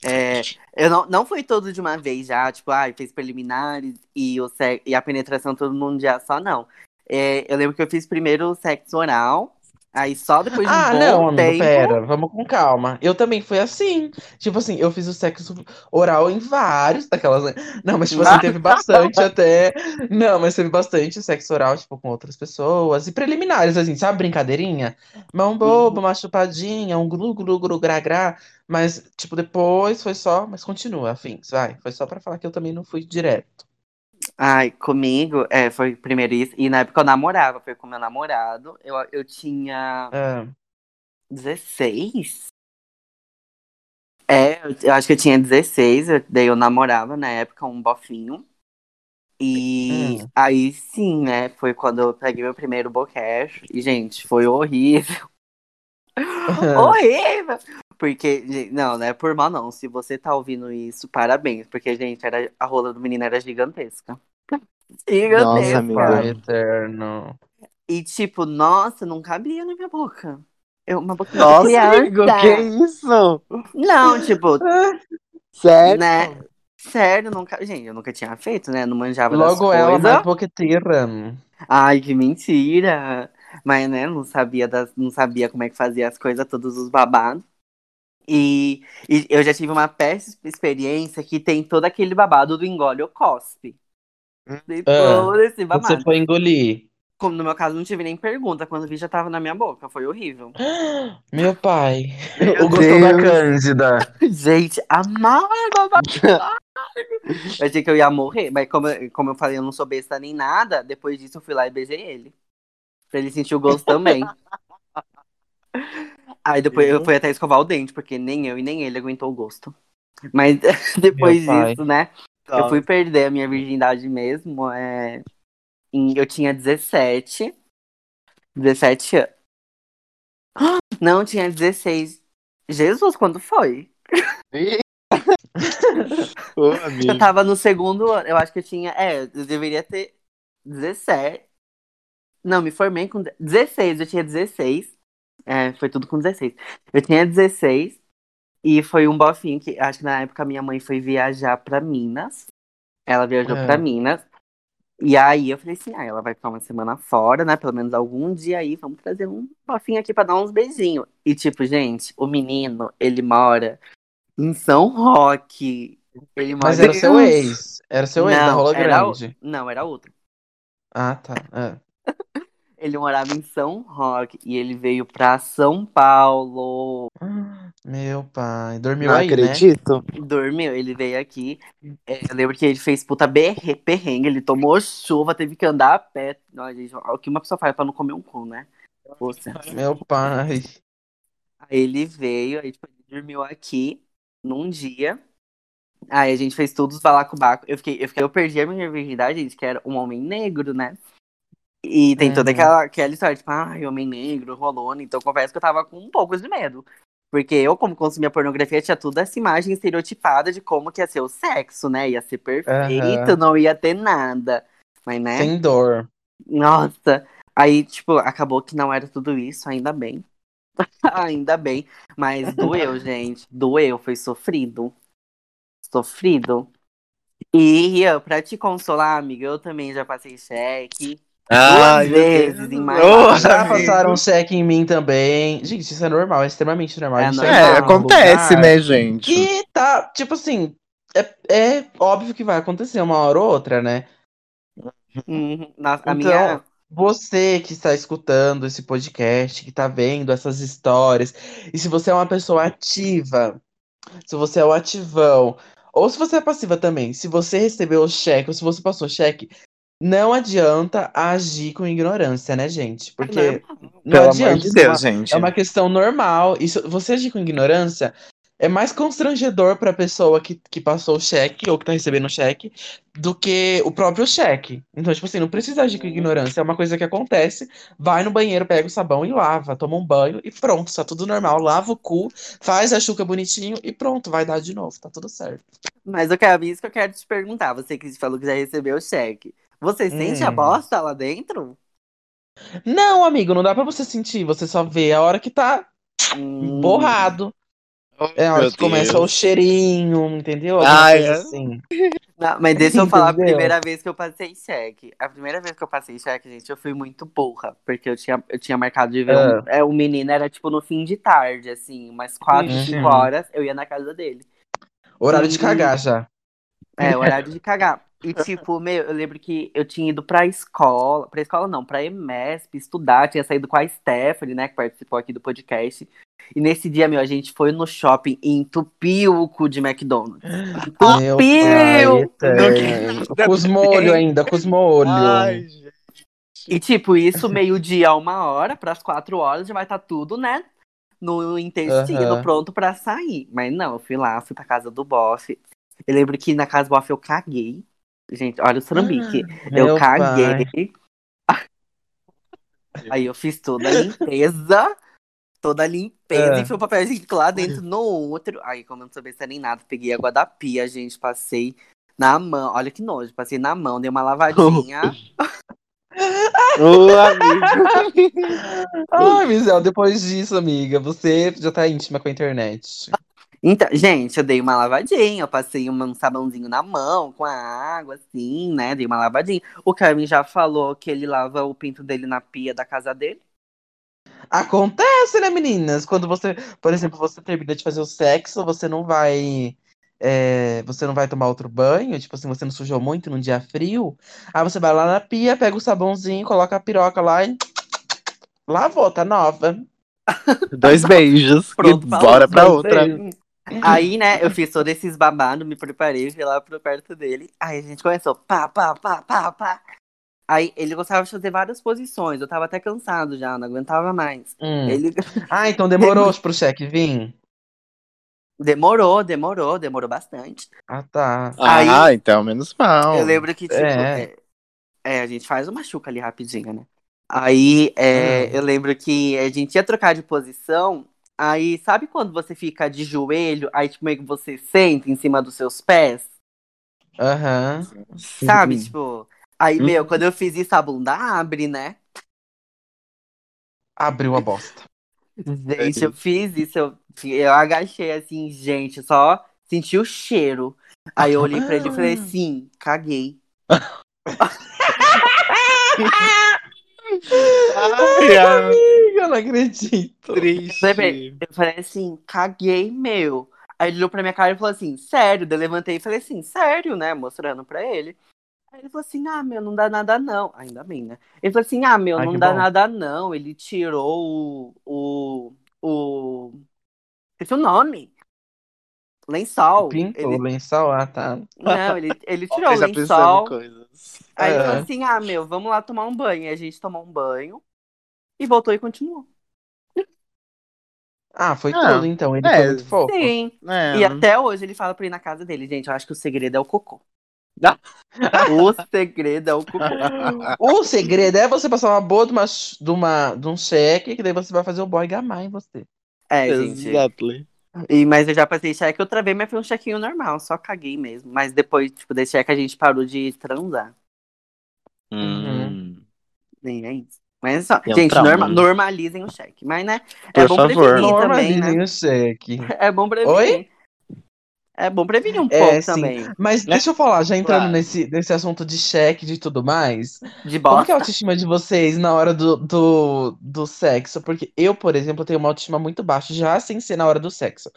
É, eu não, não foi todo de uma vez já, tipo, ai, fez preliminares e, o e a penetração todo num dia só, não. É, eu lembro que eu fiz primeiro o sexo oral, aí só depois de um Ah, não, amigo, tempo. pera, vamos com calma. Eu também fui assim. Tipo assim, eu fiz o sexo oral em vários daquelas. Não, mas tipo assim, teve bastante até. Não, mas teve bastante sexo oral, tipo, com outras pessoas. E preliminares, assim, sabe, brincadeirinha? Mão boba, uma chupadinha, um glu, glu, glu, gra, gra. Mas, tipo, depois foi só. Mas continua, afins, vai. Foi só pra falar que eu também não fui direto. Ai, comigo, é, foi primeiro isso. E na época eu namorava, foi com meu namorado. Eu, eu tinha Ah, 16? É, eu, eu acho que eu tinha 16, eu- daí eu namorava na época um bofinho. E Hum. aí sim, né? Foi quando eu peguei meu primeiro boquete. E, gente, foi horrível. horrível! Porque, gente, não, não é por mal, não. Se você tá ouvindo isso, parabéns. Porque, gente, era, a rola do menino era gigantesca. Gigantesca. Nossa, amiga. Pai eterno. E, tipo, nossa, não cabia na minha boca. Eu, uma de Nossa, criança. amigo, que isso? Não, tipo, Sério? né? Sério, nunca. Gente, eu nunca tinha feito, né? Não manjava das Logo ela, mais boqueteira. Ai, que mentira! Mas, né, não sabia, das, não sabia como é que fazia as coisas, todos os babados. E, e eu já tive uma péssima experiência que tem todo aquele babado do engole ou cospe. Ah, esse babado. Você foi engolir. Como no meu caso, não tive nem pergunta. Quando vi, já tava na minha boca. Foi horrível. Meu pai. Meu o gostou da. Cândida. Gente, amargo, amargo. Eu achei que eu ia morrer, mas como, como eu falei, eu não sou besta nem nada. Depois disso, eu fui lá e beijei ele. Pra ele sentir o gosto também. Aí depois eu fui até escovar o dente, porque nem eu e nem ele aguentou o gosto. Mas depois disso, né? Eu fui perder a minha virgindade mesmo. É... Eu tinha 17. 17 anos. Não, tinha 16. Jesus, quando foi? Ô, Eu tava no segundo ano. Eu acho que eu tinha. É, eu deveria ter 17. Não, me formei com 16. Eu tinha 16. É, foi tudo com 16. Eu tinha 16. E foi um bofinho que acho que na época minha mãe foi viajar pra Minas. Ela viajou É. pra Minas. E aí eu falei assim: ah, ela vai ficar uma semana fora, né? Pelo menos algum dia aí, vamos trazer um bofinho aqui pra dar uns beijinhos. E tipo, gente, o menino, ele mora em São Roque. Ele mora Mas era em- seu ex. Era seu ex da Não, rola era o- grande. Não, era outro. Ah, tá. É. Ele morava em São Roque e ele veio pra São Paulo. Meu pai. Dormiu Não aí, né? acredito. Dormiu, ele veio aqui. É, eu lembro que ele fez puta berre, perrengue, ele tomou chuva, teve que andar a pé. Não, gente, o que uma pessoa faz pra não comer um cu, né? Poxa. Meu pai. Aí ele veio, aí tipo, ele dormiu aqui num dia. Aí a gente fez tudo os balacobaco. Eu fiquei, eu fiquei, eu perdi a minha virgindade, gente, que era um homem negro, né? E tem toda Uhum. aquela, aquela história, tipo, ai, homem negro, rolando. Então, confesso que eu tava com um pouco de medo. Porque eu, como consumia pornografia, tinha toda essa imagem estereotipada de como que ia ser o sexo, né? Ia ser perfeito, Aham. não ia ter nada. Mas, né? Sem dor. Nossa. Aí, tipo, acabou que não era tudo isso, ainda bem. ainda bem. Mas doeu, gente. Doeu, foi sofrido. Sofrido. E pra te consolar, amiga, eu também já passei cheque. Duas meu vezes em mais. Ô, Já amigo. passaram um cheque em mim também. Gente, isso é normal, é extremamente normal. É É, um acontece, lugar né, gente? Que tá, tipo assim, é, é óbvio que vai acontecer uma hora ou outra, né? Uhum. Nossa, a Então, minha. Você que está escutando esse podcast, que está vendo essas histórias, e se você é uma pessoa ativa, se você é o ativão, ou se você é passiva também, se você recebeu o cheque, ou se você passou cheque, não adianta agir com ignorância, né, gente? Porque não Pelo adianta. amor de isso é uma- Deus, gente. É uma questão normal. Isso, você agir com ignorância é mais constrangedor para a pessoa que, que passou o cheque ou que tá recebendo o cheque do que o próprio cheque. Então, tipo assim, não precisa agir com ignorância. É uma coisa que acontece. Vai no banheiro, pega o sabão e lava. Toma um banho e pronto, tá tudo normal. Lava o cu, faz a chuca bonitinho e pronto, vai dar de novo. Tá tudo certo. Mas eu quero isso que eu quero te perguntar. Você que falou que já recebeu o cheque. Você sente a Hum. bosta lá dentro? Não, amigo, não dá pra você sentir. Você só vê a hora que tá Hum. borrado. É a hora que começa Deus. o cheirinho, entendeu? Ah, é? assim. Não, mas deixa eu falar a Entendeu? primeira vez que eu passei cheque. A primeira vez que eu passei cheque, gente, eu fui muito burra. Porque eu tinha, eu tinha marcado de ver Ah. um, é, um menino, era tipo no fim de tarde, assim, umas quatro, Uhum. cinco horas, eu ia na casa dele. Horário de Hum. cagar já. É, horário de cagar. E, tipo, meu, eu lembro que eu tinha ido pra escola, pra escola não, pra EMESP, estudar, tinha saído com a Stephanie, né, que participou aqui do podcast. E nesse dia, meu, a gente foi no shopping e entupiu o cu de McDonald's. Entupiu! pai. Com os molhos ainda, com os molhos. Ai, gente. E, tipo, isso meio-dia a uma hora, pras quatro horas, já vai estar tudo, né? No intestino, Aham. pronto pra sair. Mas não, eu fui lá, fui pra casa do bofe. Eu lembro que na casa do bofe eu caguei. Gente, olha o trambique. Meu eu pai. caguei. Aí eu fiz toda a limpeza. Toda a limpeza. É. Enfiei o papel higiênico lá dentro no outro. Aí, como eu não sabia se era nem nada, peguei água da pia, gente. Passei na mão. Olha que nojo. Passei na mão, dei uma lavadinha. Ô, amigo. Ai, Mizel, depois disso, amiga, você já tá íntima com a internet. Então, gente, eu dei uma lavadinha, eu passei um sabãozinho na mão com a água, assim, né? Dei uma lavadinha. O Kevin já falou que ele lava o pinto dele na pia da casa dele. Acontece, né, meninas? Quando você, por exemplo, você termina de fazer o sexo, você não vai. é, você não vai tomar outro banho, tipo assim, você não sujou muito num dia frio. Aí você vai lá na pia, pega o sabãozinho, coloca a piroca lá e. Lavou, tá nova. Dois beijos. Pronto, e bora pra outra. Aí, né, eu fiz todos esses babados, me preparei, fui lá pro perto dele. Aí a gente começou, pá, pá, pá, pá, pá. Aí ele gostava de fazer várias posições, eu tava até cansado já, não aguentava mais. Hum. Ele Ah, então demorou pro cheque vir? demorou, demorou, demorou bastante. Ah, tá. Ah, Aí- então, menos mal. Eu lembro que, tipo, É. é, é, a gente faz uma chuca ali rapidinho, né? Aí é, Hum. eu lembro que a gente ia trocar de posição. Aí, sabe quando você fica de joelho, aí tipo, meio que você senta em cima dos seus pés? Aham. Sabe? Uhum. Tipo. Aí, Uhum. meu, quando eu fiz isso, a bunda abre, né? Abriu a bosta. Gente, eu fiz isso, eu, eu agachei assim, gente, só senti o cheiro. Aí eu olhei pra ele e falei assim, caguei. Ai, ai, Amiga, eu não acredito. triste. Eu falei assim, caguei, meu. Aí ele olhou pra minha cara e falou assim, sério? Daí eu levantei e falei assim, sério, né? Mostrando pra ele. Aí ele falou assim, ah, meu, não dá nada não. Ainda bem, né? Ele falou assim, ah, meu, Ai, não dá bom. nada não. Ele tirou o. o. o. Esqueci o nome. Lençol. Pinto, Ele, lençol, ah, tá. não, ele, ele tirou o Já pensando em lençol. coisas. Aí ele É. falou assim, ah, meu, vamos lá tomar um banho. E a gente tomou um banho. E voltou e continuou. Ah, foi Ah, tudo então. Ele é. foi muito fofo. Sim. É. E até hoje ele fala pra ir na casa dele, gente. Eu acho que o segredo é o cocô. O segredo é o cocô. O segredo é você passar uma boa de, uma, de, uma, de um cheque, que daí você vai fazer o boy gamar em você. É, gente. Exactly. E, mas eu já passei cheque outra vez, mas foi um chequinho normal, só caguei mesmo. Mas depois, tipo, desse cheque a gente parou de transar. Hum. Nem é isso. Mas só, Tem um gente, trauma, norma- né? normalizem o cheque. Mas, né? é Por bom favor. prevenir também, Normalizem né? o cheque. É bom prevenir. Oi? É bom prevenir um É, pouco também. Mas Né? deixa eu falar, já entrando Claro. nesse, nesse assunto de cheque e de tudo mais, De como bosta. que é a autoestima de vocês na hora do, do, do sexo? Porque eu, por exemplo, tenho uma autoestima muito baixa, já sem ser na hora do sexo.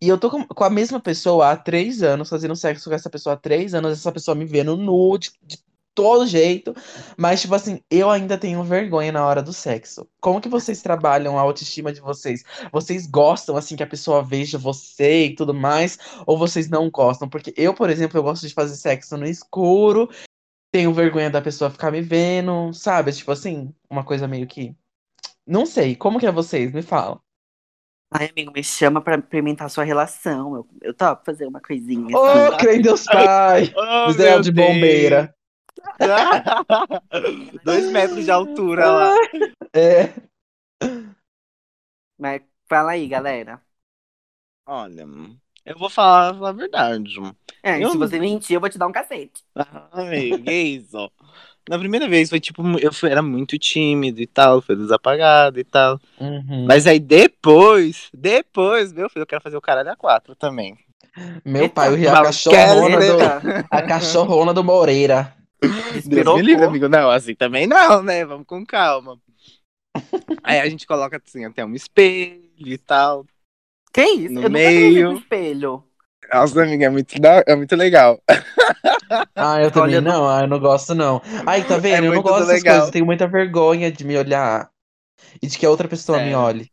E eu tô com, com a mesma pessoa há três anos, fazendo sexo com essa pessoa há três anos, essa pessoa me vendo nu, de, de todo jeito. Mas, tipo assim, eu ainda tenho vergonha na hora do sexo. Como que vocês trabalham a autoestima de vocês? Vocês gostam, assim, que a pessoa veja você e tudo mais? Ou vocês não gostam? Porque eu, por exemplo, eu gosto de fazer sexo no escuro, tenho vergonha da pessoa ficar me vendo, sabe? Tipo assim, uma coisa meio que. Não sei, como que é vocês? Me falam. Ai, amigo, me chama pra experimentar sua relação. Eu, eu topo fazer uma coisinha. Ô, assim. oh, creio em Deus Pai! Oh, meu de Deus. bombeira. Dois metros de altura lá. É. Mas fala aí, galera. Olha, eu vou falar a verdade. É, Eu se você mentir, eu vou te dar um cacete. Ai, que isso? Na primeira vez foi tipo, eu fui- era muito tímido e tal, foi desapagado e tal. Uhum. Mas aí depois, depois, meu filho, eu quero fazer o caralho a quatro também. Meu pai, eu ri a cachorrona do, Eita, a cachorrona do Moreira. Deus me livre, amigo. Não, assim também não, né? Vamos com calma. Aí a gente coloca assim, até um espelho e tal. Que isso? No eu meio. no espelho. Nossa, amiga, é muito, da- é muito legal. Ah, eu também Olha, não, ah, eu não gosto não. Ai, tá vendo? É eu não gosto dessas legal. coisas, eu tenho muita vergonha de me olhar. E de que a outra pessoa me Sério. olhe.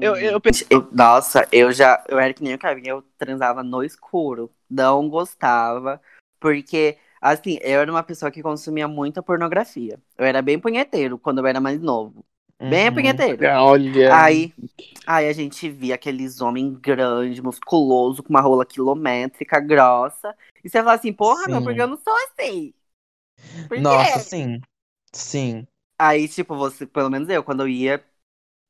Eu, eu pensei, Eu- nossa, eu já. Eu era que nem o Kevin, eu transava no escuro. Não gostava. Porque, assim, eu era uma pessoa que consumia muita pornografia. Eu era bem punheteiro quando eu era mais novo. Bem Uhum. punheteiro. olha. Aí, aí a gente via aqueles homens grandes, musculoso, com uma rola quilométrica, grossa. E você fala assim, porra, meu, Sim. porque eu não sou assim. Por quê? Nossa, sim. Sim. Aí, tipo, você, pelo menos eu, quando eu ia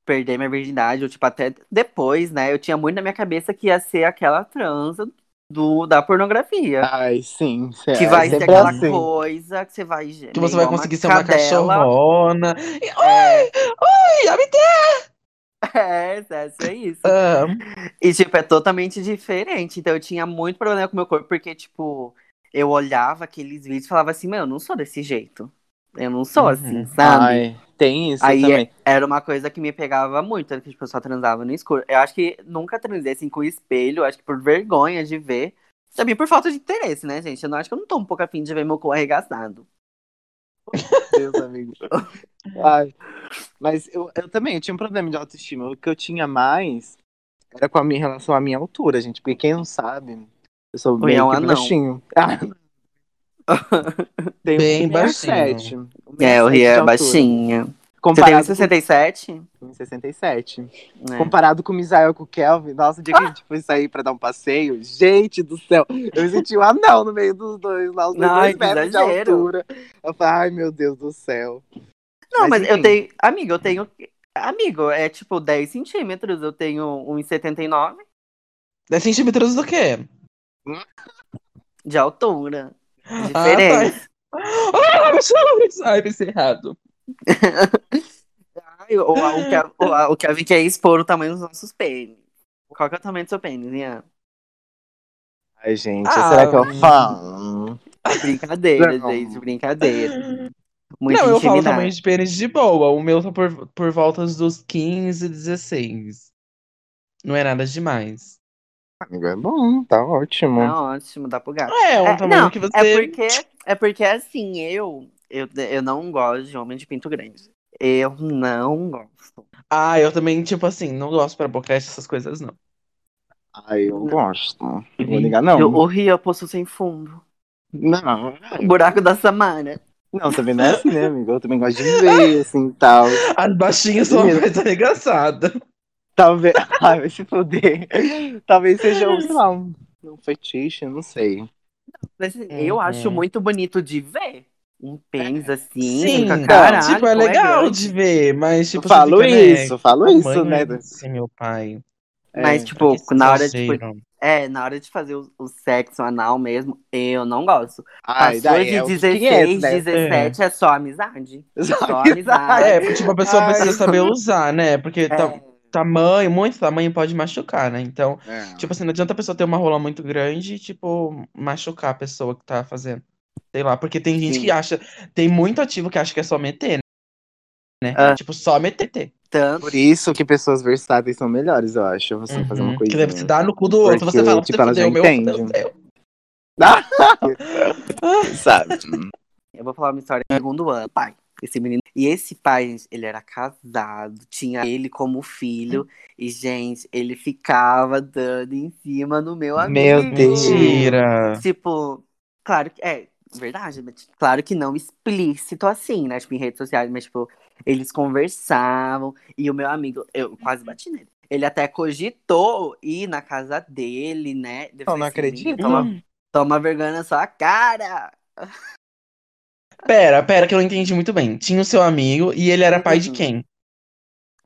perder minha virgindade, ou tipo, até depois, né? Eu tinha muito na minha cabeça que ia ser aquela transa do, da pornografia. Ai, sim. cê- que é vai ser sempre aquela assim. coisa que você vai. Que você vai conseguir ser uma cachorrona. E, É, Oi, a me é, é, é isso. Ah, E, tipo, é totalmente diferente. Então, eu tinha muito problema com o meu corpo, porque, tipo, eu olhava aqueles vídeos e falava assim, meu, eu não sou desse jeito. Eu não sou Uhum. assim, sabe? Ai, tem isso Aí também. era uma coisa que me pegava muito, que tipo, eu só transava no escuro. Eu acho que nunca transei assim com espelho, acho que por vergonha de ver. Também por falta de interesse, né, gente? Eu não acho que eu não tô um pouco afim de ver meu cu arregaçado. Deus, amigo. Ai. Mas eu, eu também eu tinha um problema de autoestima. O que eu tinha mais era com a minha relação à minha altura, gente. Porque quem não sabe, eu sou meio é um que anão. Tenho Bem 1,67. baixinho. É, o 1,67 Rio de é baixinha. Você tem Comparado 1,67? com 1,67. É. Comparado com o Misael com o Kelvin, nossa, o dia que a gente foi sair pra dar um passeio, gente do céu, eu me senti um anão no meio dos dois, lá, os dois, metros de altura. Eu falei, ai meu Deus do céu. Não, mas, eu enfim. tenho. Amigo, eu tenho. Amigo, é tipo 10 centímetros. Eu tenho 1,79 10 centímetros do quê? de altura. Ah, Diferente. Ah, Ai, pensei errado. Ai, o, o, Kev- o, o Kevin quer expor o tamanho dos nossos pênis. Qual que é o tamanho do seu pênis, Ian? Ai, gente, Ah, será que eu hum. Brincadeira, falo? Não. gente, brincadeira. Muito não, eu falo intimidade. tamanho de pênis de boa. O meu tá por, por voltas dos 15, 16. Não é nada demais. Amigo, é bom, tá ótimo. Tá ótimo, dá pro gato. É, um É, tamanho não, que você. é porque, é porque assim, eu, eu, eu não gosto de homem de pinto grande. Eu não gosto. Ah, eu também, tipo assim, não gosto pra boquete, essas coisas, não. Ai, eu gosto. Não vou ligar, não. Eu, o Rio é poço sem fundo. Não, O buraco da Samara. não, também não é assim, né, amigo? Eu também gosto de ver, assim, tal. As baixinhas são uma Menina. Talvez. Ai, vai se fuder. Talvez seja, um, sei lá, um, um fetiche, não sei. Mas, assim, Eu Uhum. acho muito bonito de ver. Um pênis assim, Sim, caralho, tipo, é como legal grande. de ver, mas tipo, falo fica, né, isso, falo isso, né? é esse, meu pai. Mas, É, tipo, Que na hora, tipo, exagero. é, na hora de fazer o, o sexo anal mesmo, eu não gosto. Ai, Passou daí de é os 16, 500, né? 17 é só amizade. Só Só amizade. amizade. É, porque tipo, a pessoa Ai. precisa saber usar, né? Porque É, ta- tamanho, muito tamanho pode machucar, né? Então, É. tipo assim, não adianta a pessoa ter uma rola muito grande e, tipo, machucar a pessoa que tá fazendo. Sei lá, porque tem gente Sim. que acha. Tem muito ativo que acha que é só meter, né? Ah. Tipo, só meter. tanto. Por isso que pessoas versáteis são melhores, eu acho. Você fazer uma Uhum. coisa. Que deve se dar no cu do outro. Porque, você fala, tipo, você fudeu, meu, entende. fudeu, fudeu. Sabe? Eu vou falar uma história do segundo ano. Pai, esse menino. E esse pai, gente, ele era casado, tinha ele como filho. E, gente, ele ficava dando em cima no meu amigo. Meu Deus. Mentira. Tipo, claro que é. verdade, mas, claro que não explícito assim, né? Tipo, em redes sociais, mas, tipo, eles conversavam. E o meu amigo, eu quase bati nele. Ele até cogitou ir na casa dele, né? Eu não assim, acredito. "Menino, Toma, toma vergonha na sua cara. Pera, pera, que eu não entendi muito bem. Tinha o seu amigo e ele era pai de Uhum. quem?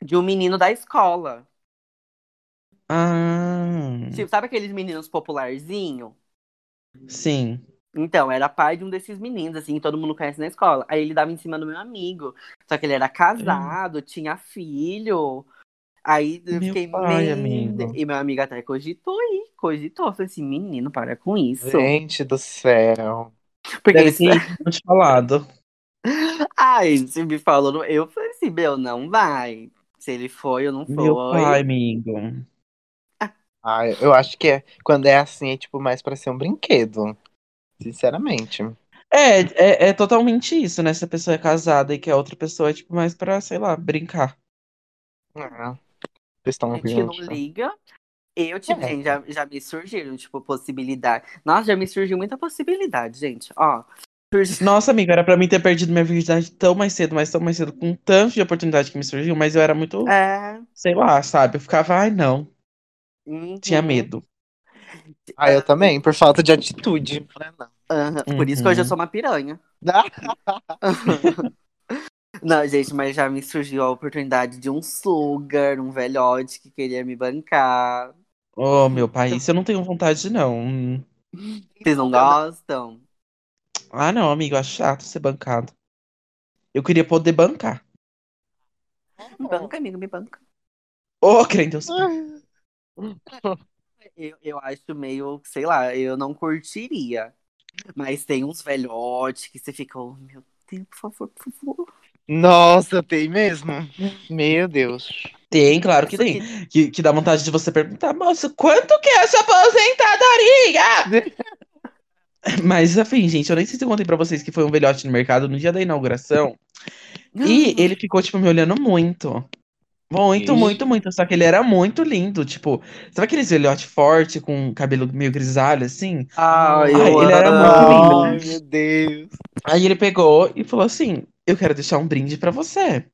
De um menino da escola. Ah, Tipo, sabe aqueles meninos popularzinho? sim. Então, era pai de um desses meninos, assim, todo mundo conhece na escola. Aí ele dava em cima do meu amigo. Só que ele era casado, tinha filho. Aí eu Meu fiquei pai, "Meu amigo." Deus." E meu amigo até cogitou aí, cogitou. Eu falei assim, menino, para com isso. Gente do céu. Porque Deve isso... ter não te falado. Ai, você me falou, eu falei assim, meu, não vai. Se ele foi, eu não foi. Meu pai, amigo. Ah, eu acho que é, quando é assim, é tipo mais pra ser um brinquedo. Sinceramente. É, é, é totalmente isso, né? Se a pessoa é casada e que a outra pessoa é, tipo, mais pra, sei lá, brincar. Ah, vocês estão A gente não liga. Eu, tipo, É. gente, já, já me surgiram, tipo, possibilidade. Nossa, já me surgiu muita possibilidade, gente. Ó, surgiu... Nossa, amigo, era pra mim ter perdido minha virgindade tão mais cedo, mas tão mais cedo, com tanto de oportunidade que me surgiu, mas eu era muito, É. sei lá, sabe? Eu ficava, ai, não. uhum, Tinha medo. Ah, eu também, por falta de atitude. Aham. Por isso que hoje eu Uhum. sou uma piranha. Ah, Não, gente, mas já me surgiu a oportunidade de um sugar, um velhote que queria me bancar. Oh, meu pai, isso eu não tenho vontade, não. Vocês não gostam? Ah, não, amigo, acho chato ser bancado. Eu queria poder bancar. Me banca, amigo, me banca. Ô, crente, Deus. Eu, eu acho meio, sei lá, eu não curtiria. Mas tem uns velhotes que você fica, oh, meu Deus, por favor, por favor. Nossa, tem mesmo? Meu Deus. Tem, claro que tem. Que, que dá vontade de você perguntar, moço, quanto que é essa aposentadoria? Mas, enfim, gente, eu nem sei se eu contei pra vocês que foi um velhote no mercado no dia da inauguração. E ele ficou, tipo, me olhando muito. Muito, Ixi. muito, muito. Só que ele era muito lindo. Tipo, sabe aqueles velhote forte com cabelo meio grisalho, assim? Ai, Ai, eu ele era muito lindo. Ai, meu Deus. Aí ele pegou e falou assim: Eu quero deixar um brinde pra você.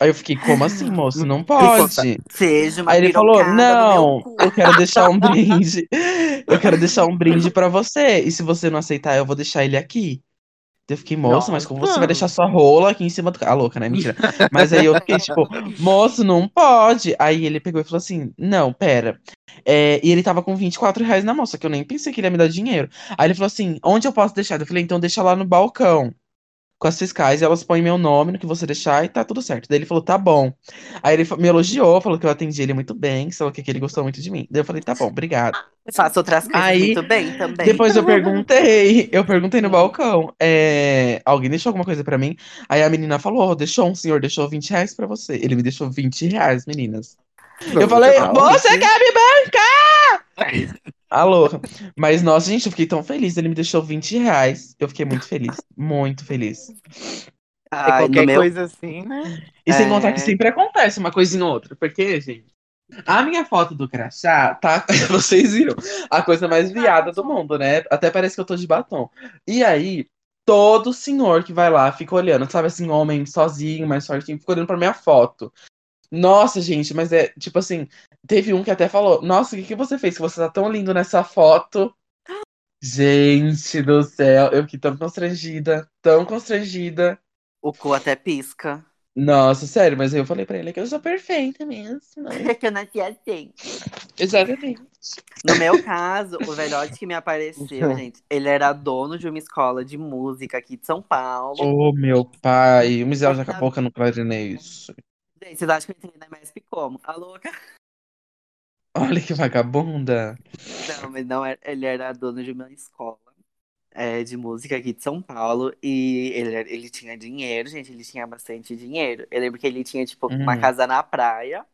Aí eu fiquei, como assim, moço? Não pode. Seja uma Aí ele falou: Não, eu quero deixar um brinde. Eu quero deixar um brinde pra você. E se você não aceitar, eu vou deixar ele aqui. Eu fiquei, moço, mas como você vai deixar sua rola aqui em cima do. Ah, louca, né? Mentira. Mas aí eu fiquei, tipo, moço, não pode. Aí ele pegou e falou assim: Não, pera. É, e ele tava com 24 reais na mão, só que eu nem pensei que ele ia me dar dinheiro. Aí ele falou assim: Onde eu posso deixar? Eu falei: Então deixa lá no balcão. Com as fiscais, elas põem meu nome no que você deixar e tá tudo certo. Daí ele falou: Tá bom. Aí ele me elogiou, falou que eu atendi ele muito bem, falou que ele gostou muito de mim. Daí eu falei: Tá bom, obrigado. Faço outras coisas Aí, muito bem também. Depois eu perguntei, eu perguntei no balcão, é, alguém deixou alguma coisa pra mim? Aí a menina falou, deixou um senhor, deixou 20 reais pra você. Ele me deixou 20 reais, meninas. Eu falei, você quer me bancar? Alô. Mas, nossa, gente, eu fiquei tão feliz. Ele me deixou 20 reais. Eu fiquei muito feliz. Muito feliz. Ai, no qualquer meu... coisa assim, né? E sem É. contar que sempre acontece uma coisinha ou outra. Porque, gente, a minha foto do crachá, tá? Vocês viram? A coisa mais viada do mundo, né? Até parece que eu tô de batom. E aí, todo senhor que vai lá fica olhando, sabe assim, homem sozinho, mais fortinho, fica olhando pra minha foto. Nossa, gente, mas é tipo assim, teve um que até falou: Nossa, o que, que você fez? Que você tá tão lindo nessa foto. Gente do céu, eu fiquei tão constrangida, tão constrangida. O cu até pisca. Nossa, sério, mas eu falei pra ele que eu sou perfeita mesmo. É que eu nasci assim. Exatamente. No meu caso, o velhote que me apareceu, gente, ele era dono de uma escola de música aqui de São Paulo. Oh, meu pai, o Mizel já acabou no clarinete. Gente, vocês acham que eu entrei na MSP como? A louca? Olha que vagabunda. Não, mas não, era- ele era dono de uma escola é, de música aqui de São Paulo. E ele, ele tinha dinheiro, gente, ele tinha bastante dinheiro. Eu lembro que ele tinha, tipo, uma Hum. casa na praia.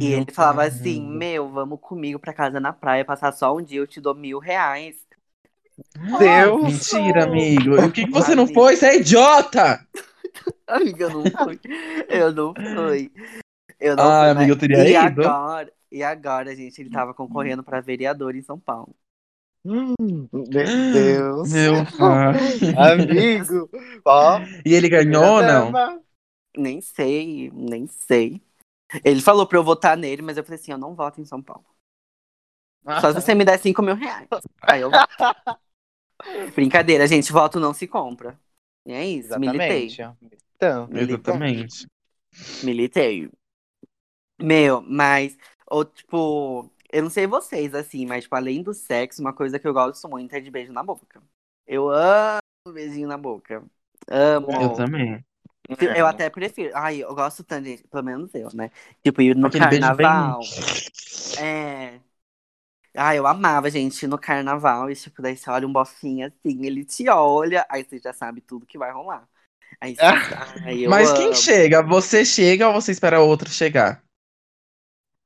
E Meu ele falava pai. assim: Meu, vamos comigo pra casa na praia, passar só um dia, eu te dou mil reais. Deus. Mentira, amigo. E por que, que você não foi? Você é idiota! Amiga, eu não fui. Eu não fui. Eu não Ah, fui, amiga, mas- eu teria e ido. Agora, e agora, gente, ele tava concorrendo pra vereador em São Paulo. Meu Deus. Meu pai. Amigo. Ó. E ele ganhou ou não? Nem sei, nem sei. Ele falou pra eu votar nele, mas eu falei assim: eu não voto em São Paulo. Só se você me der 5 mil reais. Aí eu voto. Brincadeira, gente. Voto não se compra. E é isso, militei. Exatamente. Então, Exatamente. Militei. Meu, mas, ou, tipo, eu não sei vocês, assim, mas, tipo, além do sexo, uma coisa que eu gosto muito é de beijo na boca. Eu amo beijinho na boca. Amo. Eu também. Eu até prefiro. Ai, eu gosto tanto, de, pelo menos eu, né? Tipo, ir no Aquele beijo bem- carnaval. É. Ai, eu amava, gente, ir no carnaval. E, tipo, daí você olha um bofinho assim, ele te olha, aí você já sabe tudo que vai rolar. Aí você, ai, eu Mas quem amo. chega? Você chega ou você espera o outro chegar?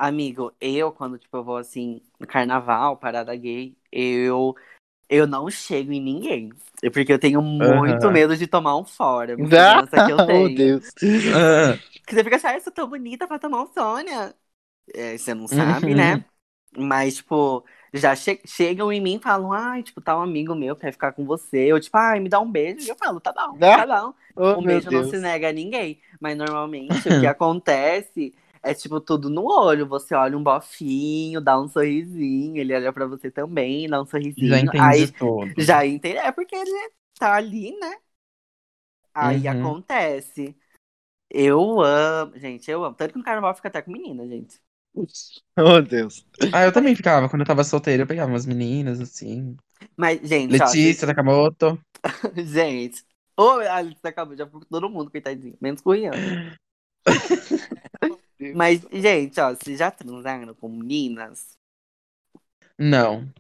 Amigo, eu, quando, tipo, eu vou, assim, no carnaval, parada gay, eu, eu não chego em ninguém. Porque eu tenho muito Aham. medo de tomar um fora. Ah, que eu oh, tenho. Deus. Ah, Porque você fica assim, ah, eu sou tão bonita pra tomar um Sônia. É, você não sabe, né? Mas, tipo, já che- chegam em mim e falam, ai, tipo, tá um amigo meu quer ficar com você. Eu, tipo, ai, me dá um beijo. E eu falo, tá bom, Ah, tá bom. Oh, Um beijo não Deus. se nega a ninguém. Mas normalmente o que acontece é, tipo, tudo no olho. Você olha um bofinho, dá um sorrisinho, ele olha pra você também, dá um sorrisinho. já entendi Aí tudo. já entende. É porque ele tá ali, né? Aí Uhum. acontece. Eu amo. Gente, eu amo. Tanto que no carnaval fica até com menina, gente. Oh, Deus. Ah, eu também ficava. Quando eu tava solteira, eu pegava umas meninas, assim. Mas, gente, ó, Letícia, Nakamoto. gente. Ô, a Alice acabou, já ficou com todo mundo, coitadinho. Menos com o Rian. Mas, gente, ó, vocês já transaram com meninas? Não.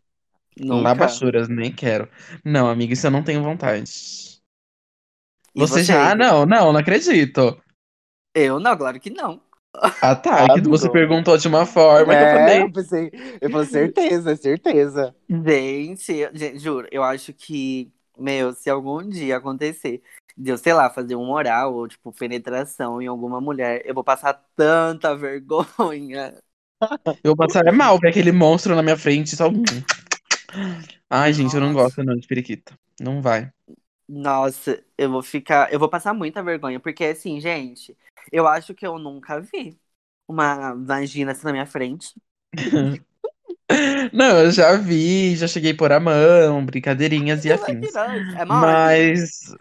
Nunca. Labachuras, nem quero. Não, amiga, isso eu não tenho vontade. Você vocês? já? Não, não, não acredito. Eu não, claro que não. Ah, tá. É que Amigo. você perguntou de uma forma que eu É, falei. eu pensei, eu falei, certeza, certeza. Gente, eu- gente, juro, eu acho que, meu, se algum dia acontecer de eu, sei lá, fazer um oral ou, tipo, penetração em alguma mulher, eu vou passar tanta vergonha. Eu vou passar é mal ver aquele monstro na minha frente. Só... Ai, gente, eu não gosto não de periquita. Não vai. Nossa, eu vou ficar. Eu vou passar muita vergonha, porque assim, gente, eu acho que eu nunca vi uma vagina assim na minha frente. Não, eu já vi, já cheguei por a mão, brincadeirinhas e afins. É. Mas.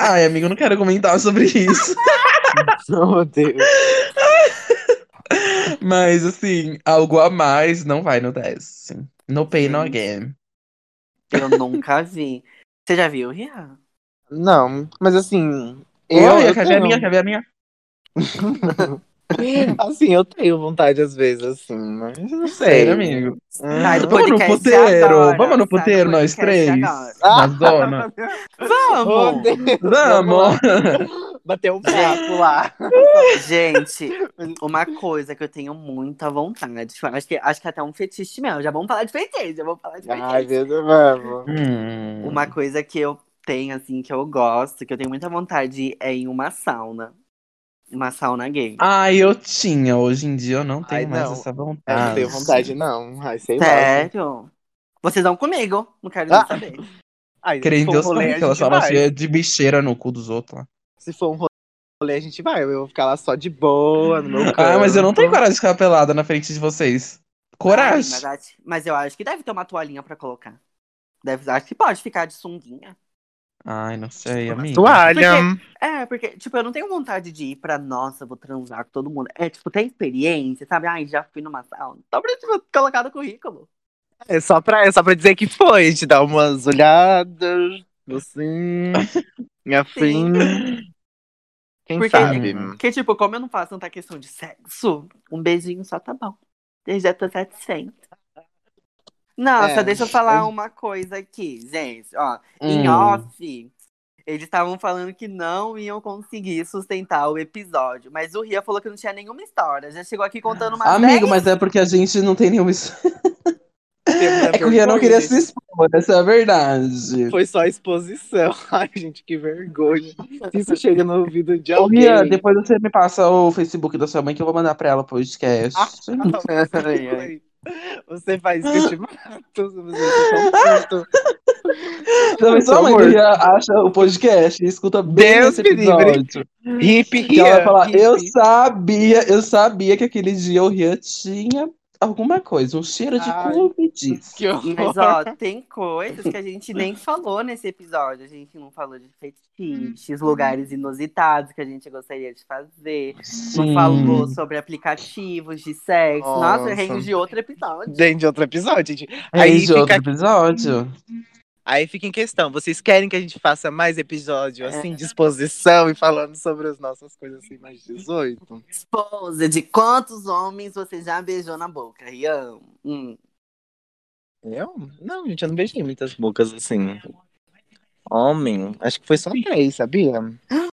Ai, amigo, eu não quero comentar sobre isso. Oh, Deus. Mas, assim, algo a mais não vai no 10. assim. No pay, no game. Eu nunca vi. Você já viu, Rian? Não, mas assim. Eu, Oi, eu quer ver a minha? Quer ver a minha? Assim, eu tenho vontade às vezes, assim, mas eu não sei. Sério, amigo. Hum. Sai do Vamos no podcast puteiro, agora, vamos no puteiro, nós três. agora. Ah! Na zona. Vamos! Vamos! Bater um papo lá. Gente, uma coisa que eu tenho muita vontade. tipo, Acho que, acho que até um fetiche meu. Já vamos falar de fetiche, já vamos falar de fetiche. Ai, Deus, vamos. Hum. Uma coisa que eu tenho, assim, que eu gosto, que eu tenho muita vontade é em uma sauna. Uma sauna gay. Ai, eu tinha. Hoje em dia eu não tenho Ai, mais não. essa Eu vontade. não tenho vontade, não. Ai, sei lá. Sério? Vocês vão comigo, não quero nem Ah. saber. Ai, um Deus, rolê, falei a que ela gente tava vai. cheia de bicheira no cu dos outros lá. Se for um rolê, a gente vai. Eu vou ficar lá só de boa, no meu canto. Ah, mas eu não tenho coragem de ficar pelada na frente de vocês. Ai, Coragem. mas, acho- mas eu acho que deve ter uma toalhinha pra colocar. Deve, acho que pode ficar de sunguinha. Ai, não sei, amiga. Toalha. É, porque, tipo, eu não tenho vontade de ir pra, nossa, vou transar com todo mundo. É, tipo, tem experiência, sabe? Ai, já fui numa sauna. Só pra, tipo, colocar no currículo. É só pra, é só pra dizer que foi. Te dar umas olhadas, assim, afim. Quem Porque- sabe? Porque, tipo, como eu não faço tanta questão de sexo, um beijinho só tá bom. Eu já tô satisfeita. Nossa, É, deixa eu falar uma coisa aqui, gente. Ó, em Hum. off, eles estavam falando que não iam conseguir sustentar o episódio. Mas o Ria falou que não tinha nenhuma história. Já chegou aqui contando uma Amigo, mas é porque a gente não tem nenhuma. Temos a É que o Rian não queria se expor, essa é a verdade. Foi só exposição. Ai, gente, que vergonha. Se isso chega no ouvido de Ô, alguém. Rian, depois você me passa o Facebook da sua mãe que eu vou mandar pra ela o podcast. Ai. Você faz que eu te mato. Mas sua mãe já acha o podcast e escuta bem Deus esse episódio. Hip, Que ela vai falar, hippie. eu sabia, eu sabia que aquele dia o Rian tinha alguma coisa, um cheiro de diz. Que horror. Mas, ó, tem coisas que a gente nem falou nesse episódio. A gente não falou de fetiches, lugares inusitados que a gente gostaria de fazer. Não Sim. falou sobre aplicativos de sexo. Nossa, Nossa. rende outro episódio. Dentro de outro episódio, gente. Aí É de outro fica, episódio. Aí fica em questão. Vocês querem que a gente faça mais episódio, É. assim, de exposição e falando sobre as nossas coisas assim, mais 18? Esposa, de quantos homens você já beijou na boca, Rian? Hum. Eu? Não, gente, eu não beijei muitas bocas assim. Homem, acho que foi só três, sabia? Juro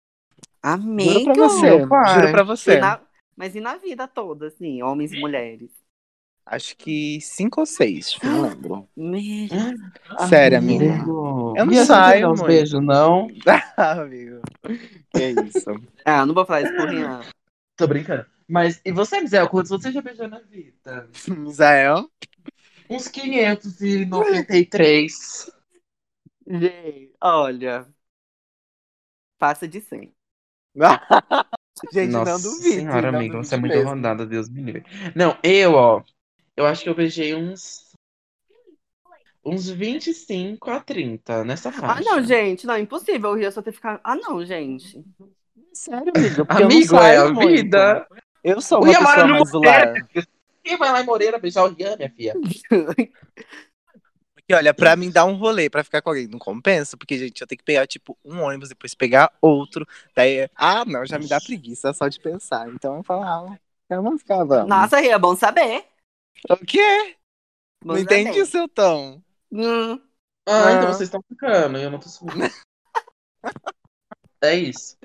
Amigo! pra você, pai. juro pra E você. na- Mas e na vida toda, assim, homens e mulheres? Acho que cinco ou seis, não lembro. Me- Sério, amigo. amigo. Eu não E saio muito. beijos, não? Ah, amigo. Que isso. Ah, não vou falar isso pro Rian. Tô brincando. Mas, e você, Mizel, quantos você já beijou na vida? Misael? Uns 593. Gente, olha. Passa de 100. gente, Nossa não duvido. senhora, não amiga, duvido você é muito mesmo. rondada, Deus me livre. Não, eu, ó, eu acho que eu beijei uns. Uns 25 a 30 nessa Ah, faixa. não, gente. Não, impossível o Rian só ter ficado. Ah, não, gente. Sério, amigo. eu Amigo, é a muito. vida. Eu sou O uma Rian mora pessoa no mais do lar. Quem vai lá em Moreira beijar o Rian, minha filha? Porque, olha, pra mim dar um rolê pra ficar com alguém não compensa, porque, gente, eu tenho que pegar, tipo, um ônibus, depois pegar outro. Daí, ah, não, já me dá preguiça só de pensar. Então eu falo, ah, vamos ficar, vamos. Nossa, Rian, bom saber. O quê? Não entendi o seu tom. Hum, Ah, Ah. então vocês estão ficando e eu não tô subindo. é isso.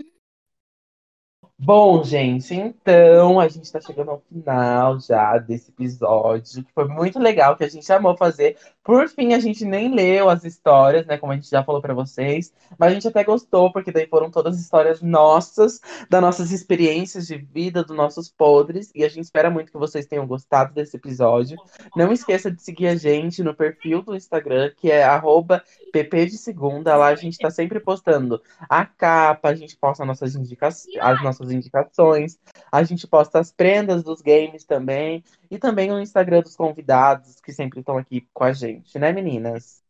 Bom, gente, então a gente tá chegando ao final já desse episódio, que foi muito legal, que a gente amou fazer. Por fim, a gente nem leu as histórias, né, como a gente já falou pra vocês, mas a gente até gostou, porque daí foram todas histórias nossas, das nossas experiências de vida, dos nossos podres, e a gente espera muito que vocês tenham gostado desse episódio. Não esqueça de seguir a gente no perfil do Instagram, que é arroba PP de segunda. Lá a gente tá sempre postando a capa, a gente posta nossas indica as nossas indicações, a gente posta as prendas dos games também, e também o Instagram dos convidados que sempre estão aqui com a gente, né, meninas?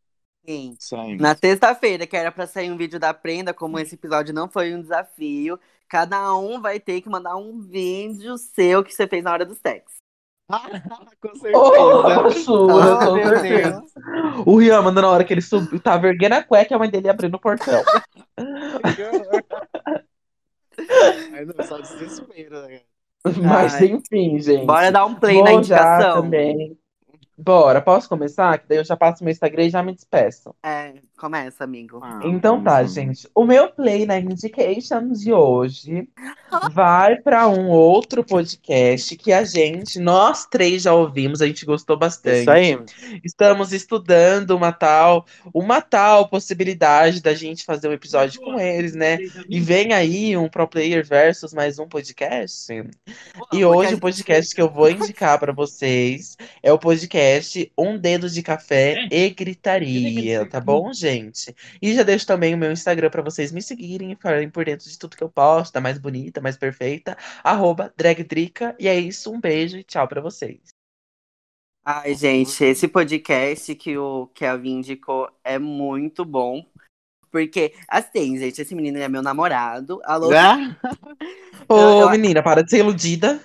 sim. Isso aí. Na sexta-feira, que era pra sair um vídeo da prenda, como esse episódio não foi um desafio, cada um vai ter que mandar um vídeo seu que você fez na hora do sexo. com certeza. Oh, Ah, com meu certeza. Deus. O Rian manda na hora que ele subiu, tava erguendo a cueca e a mãe dele abrindo o portão. Ai, não, só desespero, né? Mas Ai. enfim, gente. Bora dar um play na Vou já indicação. também. Bora, posso começar? Que daí eu já passo meu Instagram e já me despeço. É, começa, amigo. Ah, Então tá, gente. O meu play na indication de hoje vai para um outro podcast que a gente, nós três já ouvimos, a gente gostou bastante. Isso aí. Estamos estudando uma tal, uma tal possibilidade da gente fazer um episódio com eles, né? E vem aí um Pro Player versus mais um podcast. E hoje o podcast que eu vou indicar para vocês é o podcast Um Dedo de Café e Gritaria, tá bom, gente? E já deixo também o meu Instagram para vocês me seguirem e ficarem por dentro de tudo que eu posto, da mais bonita, mais perfeita, arroba dragdrica. E é isso, um beijo e tchau para vocês. Ai, gente, esse podcast que o Kelvin indicou é muito bom. Porque, assim, gente, esse menino é meu namorado. Alô, Ah, Ô, Eu- eu- menina, para de ser iludida.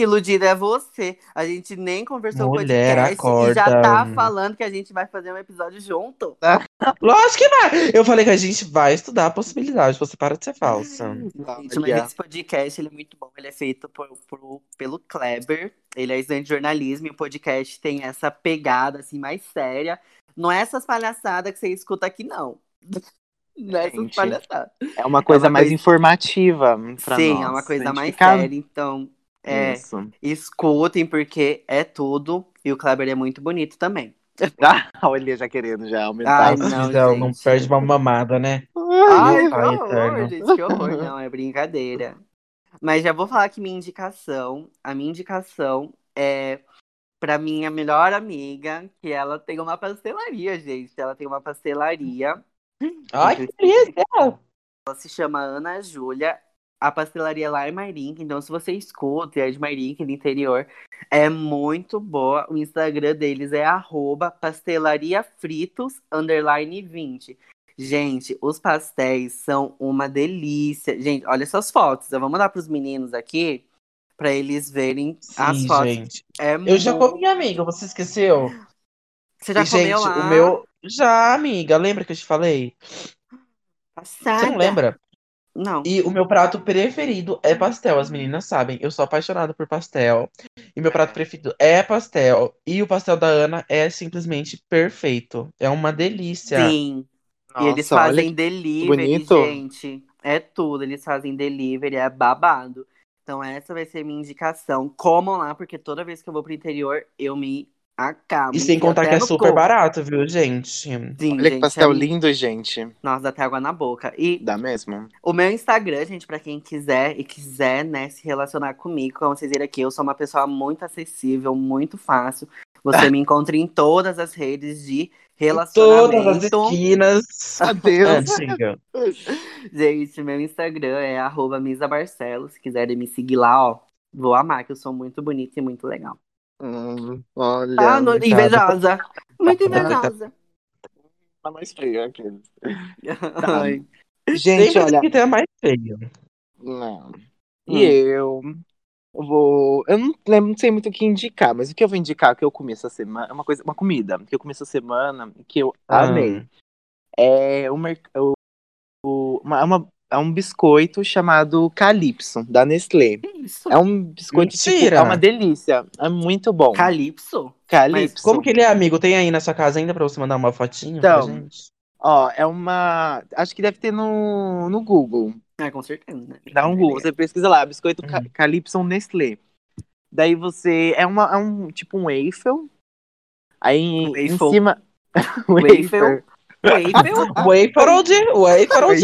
Iludida é você. A gente nem conversou Mulher, o podcast e já acorda. tá falando que a gente vai fazer um episódio junto. Lógico que vai. Eu falei que a gente vai estudar a possibilidade. Você para de ser falsa. Gente, mas esse podcast ele é muito bom. Ele é feito por, por- pelo Kleber. Ele é estudante de jornalismo e o podcast tem essa pegada assim mais séria. Não é essas palhaçadas que você escuta aqui, não. Não é essas Gente, palhaçadas. É uma coisa uma mais coisa- informativa pra Sim, nós. é uma coisa mais séria. Então, é, Isso. escutem, porque é tudo. E o Kleber é muito bonito também. Ah, olha, já querendo já aumentar. Ai, não, não gente. perde uma mamada, né? Ai, que pai horror, eterno. gente, que horror. Não, é brincadeira. Mas já vou falar que minha indicação, a minha indicação é pra minha melhor amiga, que ela tem uma pastelaria, gente. Ela tem uma pastelaria. Ai, que delícia! Ela se chama Ana Júlia. A pastelaria lá é Mairink, então se você escuta e é de Mairink, do interior, é muito boa. O Instagram deles é arroba pastelariafritos, underline 20. Gente, os pastéis são uma delícia. Gente, olha essas fotos. Eu vou mandar pros meninos aqui, pra eles verem as Sim, fotos. gente. É Eu já muito- comi, amiga, você esqueceu? Você já E, comeu gente, lá? o meu. Já, amiga, lembra que eu te falei? Passada. Você não lembra? Não. E o meu prato preferido é pastel, as meninas sabem. Eu sou apaixonada por pastel. E meu prato preferido é pastel. E o pastel da Ana é simplesmente perfeito. É uma delícia. Sim. e eles Nossa, fazem delivery, bonito. gente. É tudo. Eles fazem delivery, é babado. Então essa vai ser minha indicação. Comam lá, porque toda vez que eu vou pro interior, eu me acabo. E sem contar até que é super corpo. barato, viu, gente? Sim, Olha gente, que pastel é- lindo, gente. Nossa, dá até água na boca. E Dá mesmo? o meu Instagram, gente, pra quem quiser e quiser, né, se relacionar comigo, como vocês viram aqui, eu sou uma pessoa muito acessível, muito fácil. Você me encontra em todas as redes de relacionamento. Todas as esquinas. Adeus. Antiga. Gente, meu Instagram é arroba Misa Barcelos. Se quiserem me seguir lá, ó, vou amar, que eu sou muito bonita e muito legal. Hum, olha. Tá, no- invejosa. Muito invejosa. Tá mais feio aquele. Ai. Gente, Sempre olha. que tem a mais feia. Não. Hum. E eu vou. Eu não lembro, não sei muito o que indicar, mas o que eu vou indicar que eu comi essa semana é uma coisa, uma comida que eu comi essa semana que eu Ah. amei. É o, merc- o, o- uma, uma- é um biscoito chamado Calypso, da Nestlé. Que isso? É um biscoito tipo, Mentira! é uma delícia. É muito bom. Calypso? Calypso. Como que ele é, amigo? Tem aí na sua casa ainda pra você mandar uma fotinha Então, pra gente? Ó, é uma. Acho que deve ter no, no Google. É, com certeza. né? Dá um Google, você pesquisa lá, biscoito Ca- Uhum. Calypso Nestlé. Daí você. É, uma, é um tipo um waffle. Aí em, em Waffle. cima. Waffle. Waffle? Waferold, Waferold.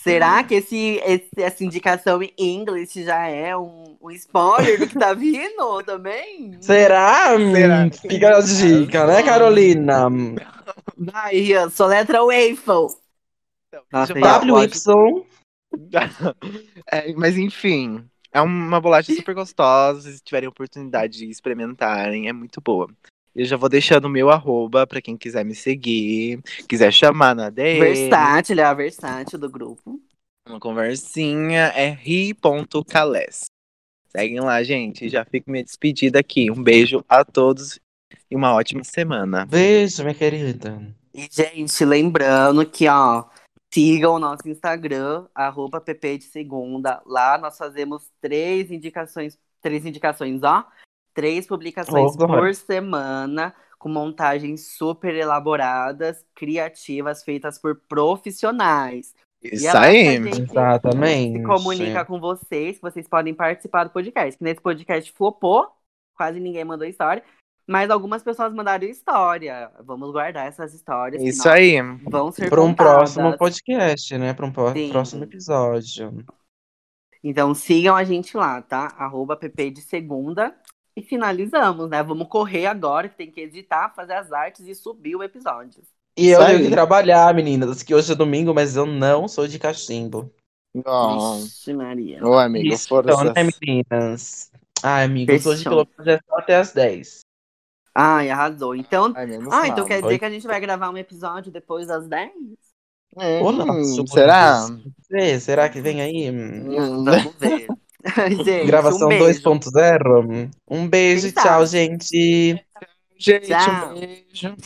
Será que esse, esse- essa indicação em inglês já é um, um spoiler do que tá vindo também? Será? Será? Fica a dica, né, Carolina? Ai, eu sou letra waffle. Nossa, Deixa eu falar. WY. É, mas enfim, é uma bolacha super gostosa. Se tiverem oportunidade de experimentarem, é muito boa. Eu já vou deixando o meu arroba pra quem quiser me seguir, quiser chamar na DM. Versátil, é a versátil do grupo. Uma conversinha é ri.cales. Seguem lá, gente. Já fico minha despedida aqui. Um beijo a todos e uma ótima semana. Beijo, minha querida. E, gente, lembrando que, ó, sigam o nosso Instagram, arroba pp de segunda. Lá nós fazemos três indicações, três indicações, ó. Três publicações Oh, por semana, com montagens super elaboradas, criativas, feitas por profissionais. Isso E é aí. que a gente Exatamente. se comunica com vocês, que vocês podem participar do podcast. Que nesse podcast flopou, quase ninguém mandou história, mas algumas pessoas mandaram história. Vamos guardar essas histórias. Isso aí. Vão ser Para um próximo podcast, né? Para um Sim. próximo episódio. Então sigam a gente lá, tá? Arroba pp de segunda. E finalizamos, né? Vamos correr agora, que tem que editar, fazer as artes e subir o episódio. E eu tenho que trabalhar, meninas, que hoje é domingo, mas eu não sou de cachimbo. Vixe, Maria. Ô, amigo, Isso, forças. então, né, meninas? Ai, amigos, hoje pelo menos é só até as 10. Ai, arrasou. Então. Ai, Ah, então quer dizer Oi. que a gente vai gravar um episódio depois das 10? Hum, Ô, nossa, será? É, será que vem aí? Hum, Hum, Vamos ver. gente, Gravação um beijo. 2.0? Um beijo, Quem sabe? tchau, gente. Gente, Tchau. um beijo.